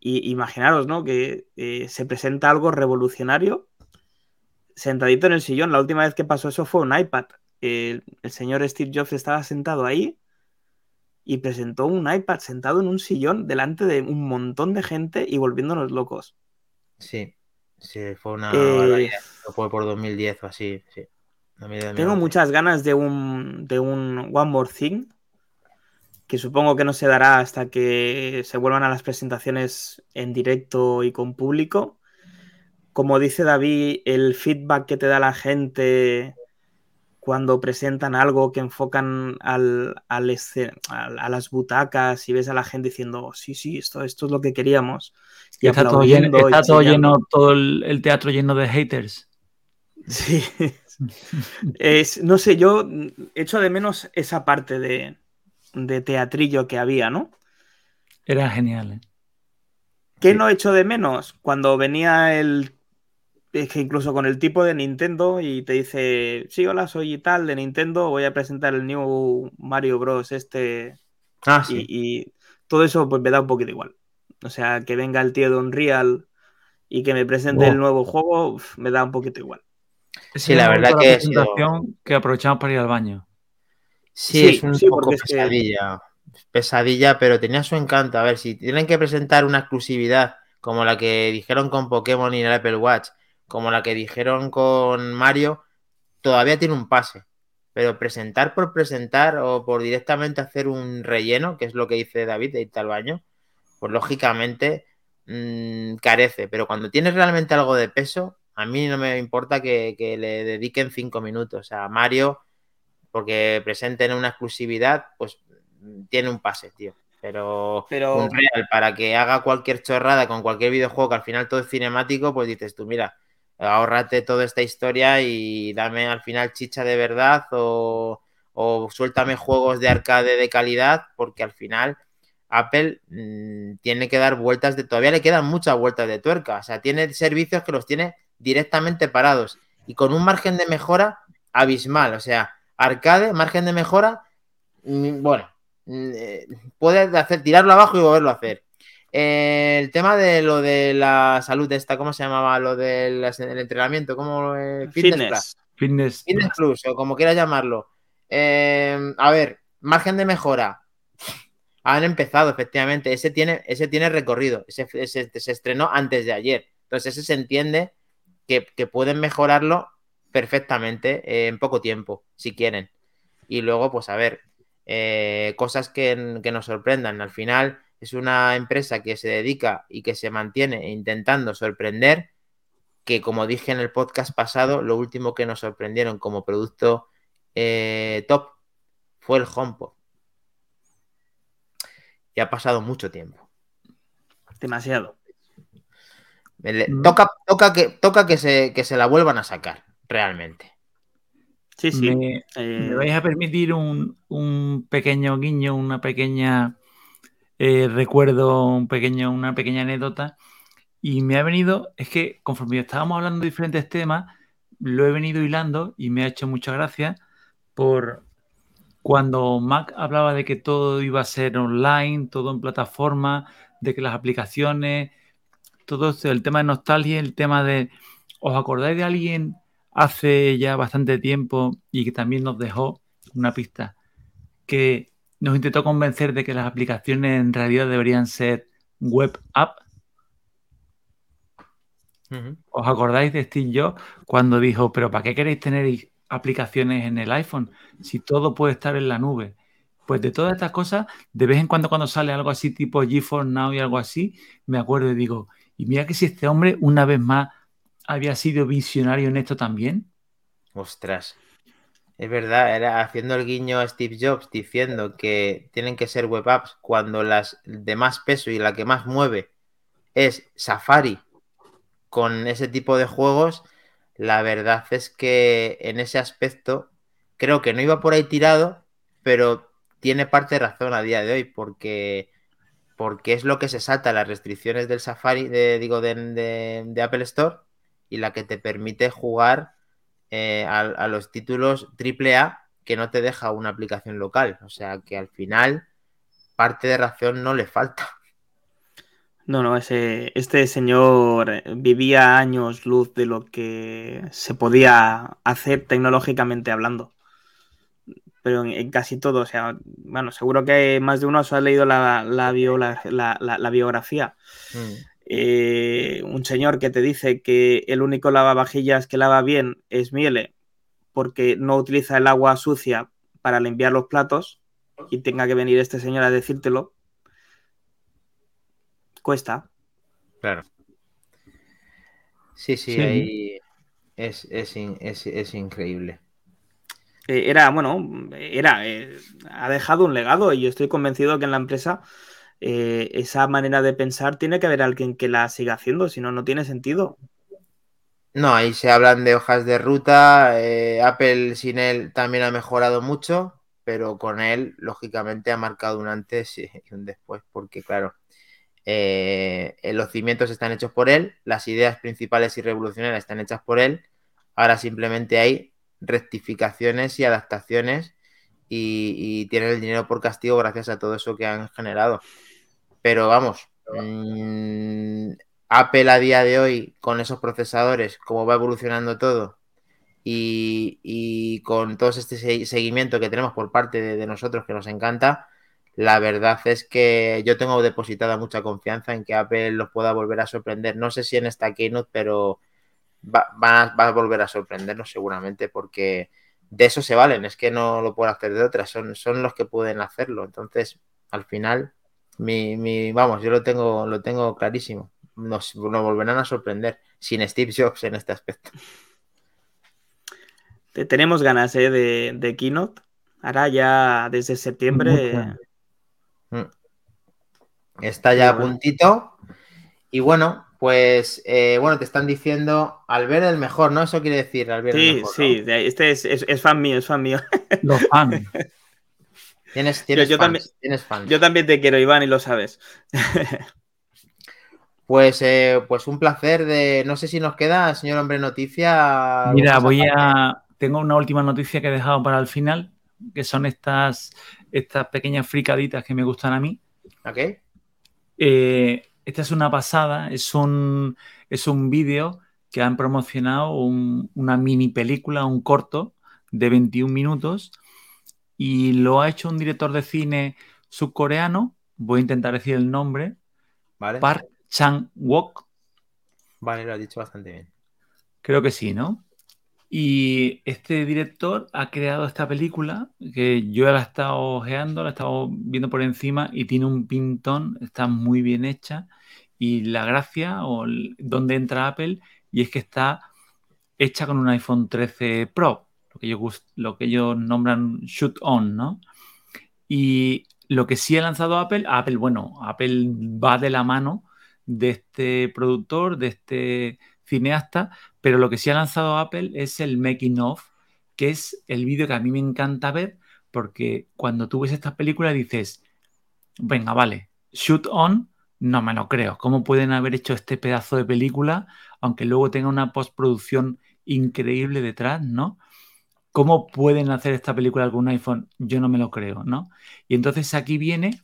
Y imaginaros, ¿no? Que eh, se presenta algo revolucionario sentadito en el sillón. La última vez que pasó eso fue un iPad. el señor Steve Jobs estaba sentado ahí y presentó un iPad sentado en un sillón delante de un montón de gente y volviéndonos locos. Sí, sí, fue una eh, Fue por 2010 o así, sí. Tengo muchas ganas de un, de un One More Thing, que supongo que no se dará hasta que se vuelvan a las presentaciones en directo y con público. Como dice David, el feedback que te da la gente cuando presentan algo que enfocan al, al a las butacas y ves a la gente diciendo, oh, sí, sí, esto, esto es lo que queríamos. Y está todo lleno, está todo, lleno, todo el teatro lleno de haters. Sí, [laughs] es, no sé, yo echo de menos esa parte de, teatrillo que había, ¿no? Era genial. ¿eh? ¿Qué no echo de menos? Cuando venía el. Es que incluso con el tipo de Nintendo y te dice: Sí, hola, soy tal de Nintendo, voy a presentar el New Mario Bros. Este. Ah, sí. y, todo eso pues me da un poquito igual. O sea, que venga el tío de Unreal y que me presente el nuevo juego, me da un poquito igual. Sí, la verdad que es. que aprovechamos para ir al baño. Sí, es un poco pesadilla. Pesadilla, pero tenía su encanto. A ver, si tienen que presentar una exclusividad como la que dijeron con Pokémon y el Apple Watch, como la que dijeron con Mario, todavía tiene un pase. Pero presentar por presentar o por directamente hacer un relleno, que es lo que dice David de irte al baño, pues lógicamente mmm, carece. Pero cuando tienes realmente algo de peso, a mí no me importa que, que le dediquen cinco minutos. A Mario, porque presenten una exclusividad, pues tiene un pase, tío. Pero, Pero- un real para que haga cualquier chorrada con cualquier videojuego que al final todo es cinemático, pues dices tú, mira, ahórrate toda esta historia y dame al final chicha de verdad o, o suéltame juegos de arcade de calidad, porque al final Apple mm, tiene que dar vueltas de. Todavía le quedan muchas vueltas de tuerca. O sea, tiene servicios que los tiene directamente parados y con un margen de mejora abismal. O sea, arcade, margen de mejora, mm, bueno, mm, eh, puedes hacer, tirarlo abajo y volverlo a hacer. Eh, el tema de lo de la salud de esta, ¿cómo se llamaba? Lo del el entrenamiento, ¿cómo? eh, Fitness Plus. Fitness. Fitness. Fitness Plus, o como quieras llamarlo. Eh, a ver, margen de mejora. Han empezado, efectivamente. Ese tiene, ese tiene recorrido. Ese, ese- se estrenó antes de ayer. Entonces, ese se entiende que, pueden mejorarlo perfectamente en poco tiempo, si quieren. Y luego, pues a ver, eh, cosas que, que nos sorprendan. Al final, es una empresa que se dedica y que se mantiene intentando sorprender que como dije en el podcast pasado, lo último que nos sorprendieron como producto eh, top fue el HomePod. Y ha pasado mucho tiempo. Demasiado. Le- Mm. Toca, toca, que, toca que, se, que se la vuelvan a sacar, realmente. Sí, sí. Me, Eh, me vais a permitir un, un pequeño guiño, una pequeña eh, recuerdo, un pequeño, una pequeña anécdota. Y me ha venido, es que conforme estábamos hablando de diferentes temas, lo he venido hilando y me ha hecho mucha gracia por cuando Mac hablaba de que todo iba a ser online, todo en plataforma, de que las aplicaciones, todo esto, el tema de nostalgia, el tema de, ¿os acordáis de alguien hace ya bastante tiempo y que también nos dejó una pista que nos intentó convencer de que las aplicaciones en realidad deberían ser web app? ¿Os acordáis de Steve Jobs cuando dijo, pero ¿para qué queréis tener aplicaciones en el iPhone si todo puede estar en la nube? Pues de todas estas cosas, de vez en cuando cuando sale algo así tipo GeForce Now y algo así, me acuerdo y digo, y mira que si este hombre una vez más había sido visionario en esto también. Ostras. Es verdad, era haciendo el guiño a Steve Jobs diciendo que tienen que ser web apps cuando las de más peso y la que más mueve es Safari con ese tipo de juegos. La verdad es que en ese aspecto creo que no iba por ahí tirado, pero tiene parte de razón a día de hoy porque, porque es lo que se salta las restricciones del Safari, de, digo, de, Apple Store y la que te permite jugar eh, a, a los títulos AAA que no te deja una aplicación local. O sea que al final parte de razón no le falta. No, no, ese, este señor eh, vivía años luz de lo que se podía hacer tecnológicamente hablando. Pero en, en casi todo, o sea, bueno, seguro que más de uno os ha leído la, la, biola- la- la- la biografía. Mm. Eh, un señor que te dice que el único lavavajillas que lava bien es Miele, porque no utiliza el agua sucia para limpiar los platos, y tenga que venir este señor a decírtelo, cuesta. Claro. Sí, sí, Sí. ahí es, es, in- es- es increíble. Eh, era, bueno, era, eh, ha dejado un legado y yo estoy convencido que en la empresa eh, esa manera de pensar tiene que haber alguien que la siga haciendo, si no, no tiene sentido. No, ahí se hablan de hojas de ruta. Apple sin él también ha mejorado mucho, pero con él, lógicamente, ha marcado un antes y [laughs] un después, porque, claro, los cimientos están hechos por él, las ideas principales y revolucionarias están hechas por él. Ahora simplemente hay rectificaciones y adaptaciones y, tienen el dinero por castigo gracias a todo eso que han generado. Pero vamos, mm, Apple a día de hoy, con esos procesadores, cómo va evolucionando todo y, con todo este se- seguimiento que tenemos por parte de, de nosotros que nos encanta, la verdad es que yo tengo depositada mucha confianza en que Apple los pueda volver a sorprender. No sé si en esta keynote, pero va, a, volver a sorprendernos seguramente porque de eso se valen. Es que no lo pueden hacer de otras. Son, son los que pueden hacerlo. Entonces, al final, mi, mi vamos, yo lo tengo, lo tengo clarísimo. Nos, nos volverán a sorprender sin Steve Jobs en este aspecto. Tenemos ganas ¿eh? de, de Keynote. Ahora ya desde septiembre. Mm. Está ya a puntito. Y bueno, pues eh, bueno, te están diciendo Albert el mejor, ¿no? Eso quiere decir Albert sí, el mejor. Sí, sí, este es, fan mío, es fan mío. [laughs] Los fans. Tienes, tienes, yo, También, yo también te quiero, Iván, y lo sabes. Pues, eh, pues un placer de. No sé si nos queda, señor hombre, noticia. Mira, voy a. Tengo una última noticia que he dejado para el final, que son estas, estas pequeñas fricaditas que me gustan a mí. Ok. Eh, esta es una pasada, es un, es un vídeo que han promocionado una mini película, un corto de 21 minutos y lo ha hecho un director de cine subcoreano, voy a intentar decir el nombre, vale. Park Chang-wook. Vale, lo ha dicho bastante bien. Creo que sí, ¿no? Y este director ha creado esta película que yo la he estado ojeando, la he estado viendo por encima y tiene un pintón, está muy bien hecha. Y la gracia o donde entra Apple y es que está hecha con un iPhone 13 Pro, lo que ellos, lo que ellos nombran shoot on, ¿no? Y lo que sí ha lanzado Apple, Apple, bueno, Apple va de la mano de este productor, de este cineasta, pero lo que sí ha lanzado Apple es el making of, que es el vídeo que a mí me encanta ver, porque cuando tú ves estas películas dices, venga, vale, shoot on, no me lo creo. ¿Cómo pueden haber hecho este pedazo de película, aunque luego tenga una postproducción increíble detrás, ¿no? ¿Cómo pueden hacer esta película con un iPhone? Yo no me lo creo, ¿no? Y entonces aquí viene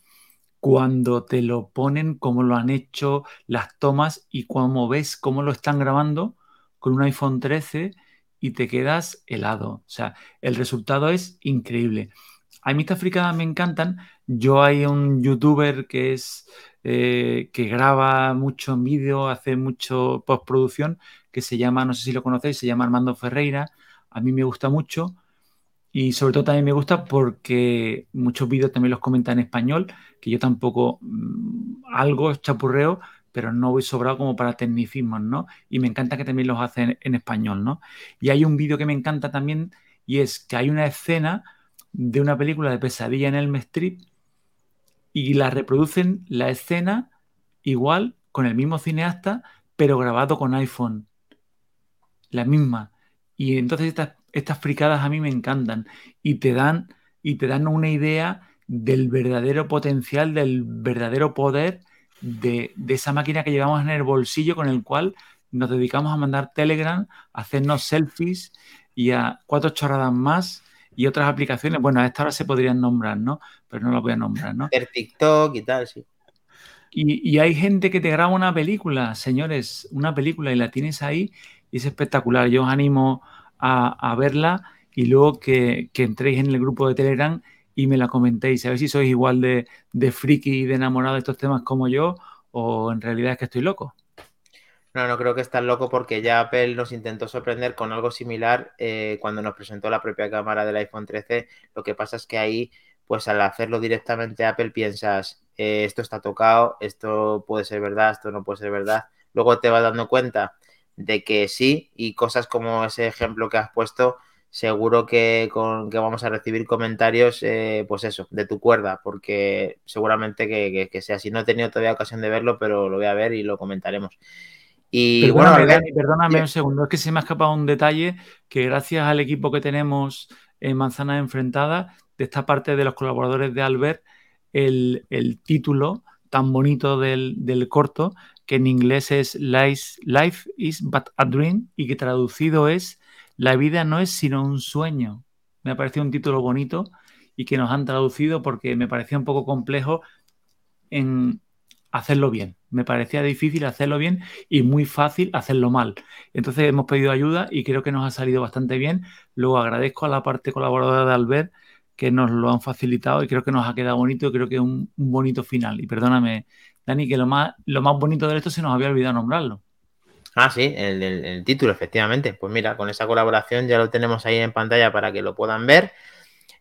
cuando te lo ponen, cómo lo han hecho, las tomas y cómo ves cómo lo están grabando con un iPhone 13 y te quedas helado. O sea, el resultado es increíble. A mí estas fricadas me encantan. Yo hay un youtuber que es eh, que graba mucho en vídeo, hace mucho postproducción, que se llama, no sé si lo conocéis, se llama Armando Ferreira. A mí me gusta mucho y sobre todo también me gusta porque muchos vídeos también los comenta en español, que yo tampoco mm, algo chapurreo, pero no voy sobrado como para tecnicismos, ¿no? Y me encanta que también los hacen en español, ¿no? Y hay un vídeo que me encanta también y es que hay una escena de una película de pesadilla en el Street y la reproducen la escena igual con el mismo cineasta, pero grabado con iPhone. La misma. Y entonces estas estas fricadas a mí me encantan y te dan, y te dan una idea del verdadero potencial, del verdadero poder de, esa máquina que llevamos en el bolsillo con el cual nos dedicamos a mandar Telegram, a hacernos selfies y a cuatro chorradas más y otras aplicaciones. Bueno, a esta hora se podrían nombrar, ¿no? Pero no las voy a nombrar, ¿no? El TikTok y tal, sí. Y, y, hay gente que te graba una película, señores, una película y la tienes ahí y es espectacular. Yo os animo a, verla y luego que, entréis en el grupo de Telegram y me la comentéis, a ver si sois igual de, de friki y de enamorado de estos temas como yo o en realidad es que estoy loco. No, no creo que estás loco porque ya Apple nos intentó sorprender con algo similar eh, cuando nos presentó la propia cámara del iPhone 13. Lo que pasa es que ahí, pues al hacerlo directamente Apple piensas, eh, esto está tocado, esto puede ser verdad, esto no puede ser verdad. Luego te vas dando cuenta de que sí y cosas como ese ejemplo que has puesto, seguro que, con, que vamos a recibir comentarios, eh, pues eso, de tu cuerda, porque seguramente que, sea así. No he tenido todavía ocasión de verlo, pero lo voy a ver y lo comentaremos. Y bueno, perdóname un segundo, es que se me ha escapado un detalle que gracias al equipo que tenemos en Manzana Enfrentada, de esta parte de los colaboradores de Albert, el, el título tan bonito del, del corto que en inglés es Life is but a dream y que traducido es La vida no es sino un sueño. Me ha parecido un título bonito y que nos han traducido porque me parecía un poco complejo en hacerlo bien. Me parecía difícil hacerlo bien y muy fácil hacerlo mal. Entonces hemos pedido ayuda y creo que nos ha salido bastante bien. Luego agradezco a la parte colaboradora de Albert que nos lo han facilitado y creo que nos ha quedado bonito y creo que es un, bonito final. Y perdóname, Dani, que lo más, lo más bonito de esto se nos había olvidado nombrarlo. Ah, sí, el, título, efectivamente. Pues mira, con esa colaboración ya lo tenemos ahí en pantalla para que lo puedan ver.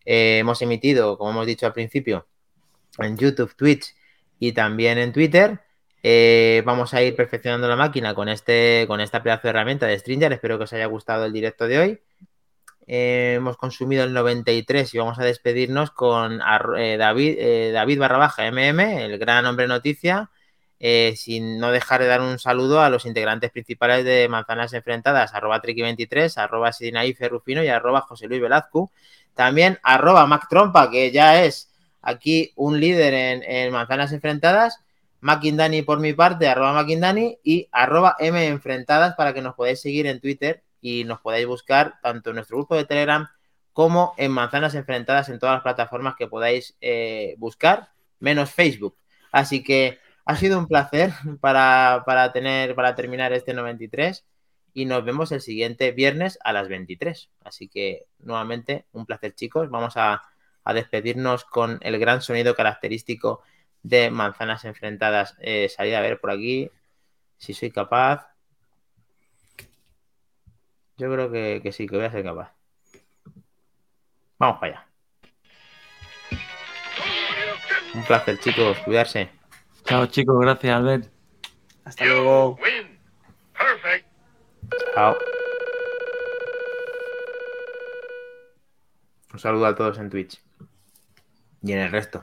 Eh, hemos emitido, como hemos dicho al principio, en YouTube, Twitch y también en Twitter. Eh, vamos a ir perfeccionando la máquina con, este, con esta pedazo de herramienta de Stringer. Espero que os haya gustado el directo de hoy. Eh, hemos consumido el 93 y vamos a despedirnos con David, David barra baja MM, el gran hombre noticia, eh, sin no dejar de dar un saludo a los integrantes principales de Manzanas Enfrentadas, arroba Triki23, arroba Sidinaí Ferrufino y arroba José Luis Velazco. También arroba Mac Trompa, que ya es aquí un líder en, Manzanas Enfrentadas. Macindani por mi parte, arroba Macindani y arroba M Enfrentadas para que nos podáis seguir en Twitter y nos podáis buscar tanto en nuestro grupo de Telegram como en Manzanas Enfrentadas en todas las plataformas que podáis eh, buscar, menos Facebook. Así que ha sido un placer [laughs] para, tener, para terminar este 93 y nos vemos el siguiente viernes a las 23. Así que nuevamente un placer chicos. Vamos a, despedirnos con el gran sonido característico de manzanas enfrentadas. Eh, salir a ver por aquí si soy capaz. Yo creo que, que sí, que voy a ser capaz. Vamos para allá. Un placer chicos, cuidarse. Chao chicos, gracias Albert. Hasta luego. Chao. Un saludo a todos en Twitch y en el resto.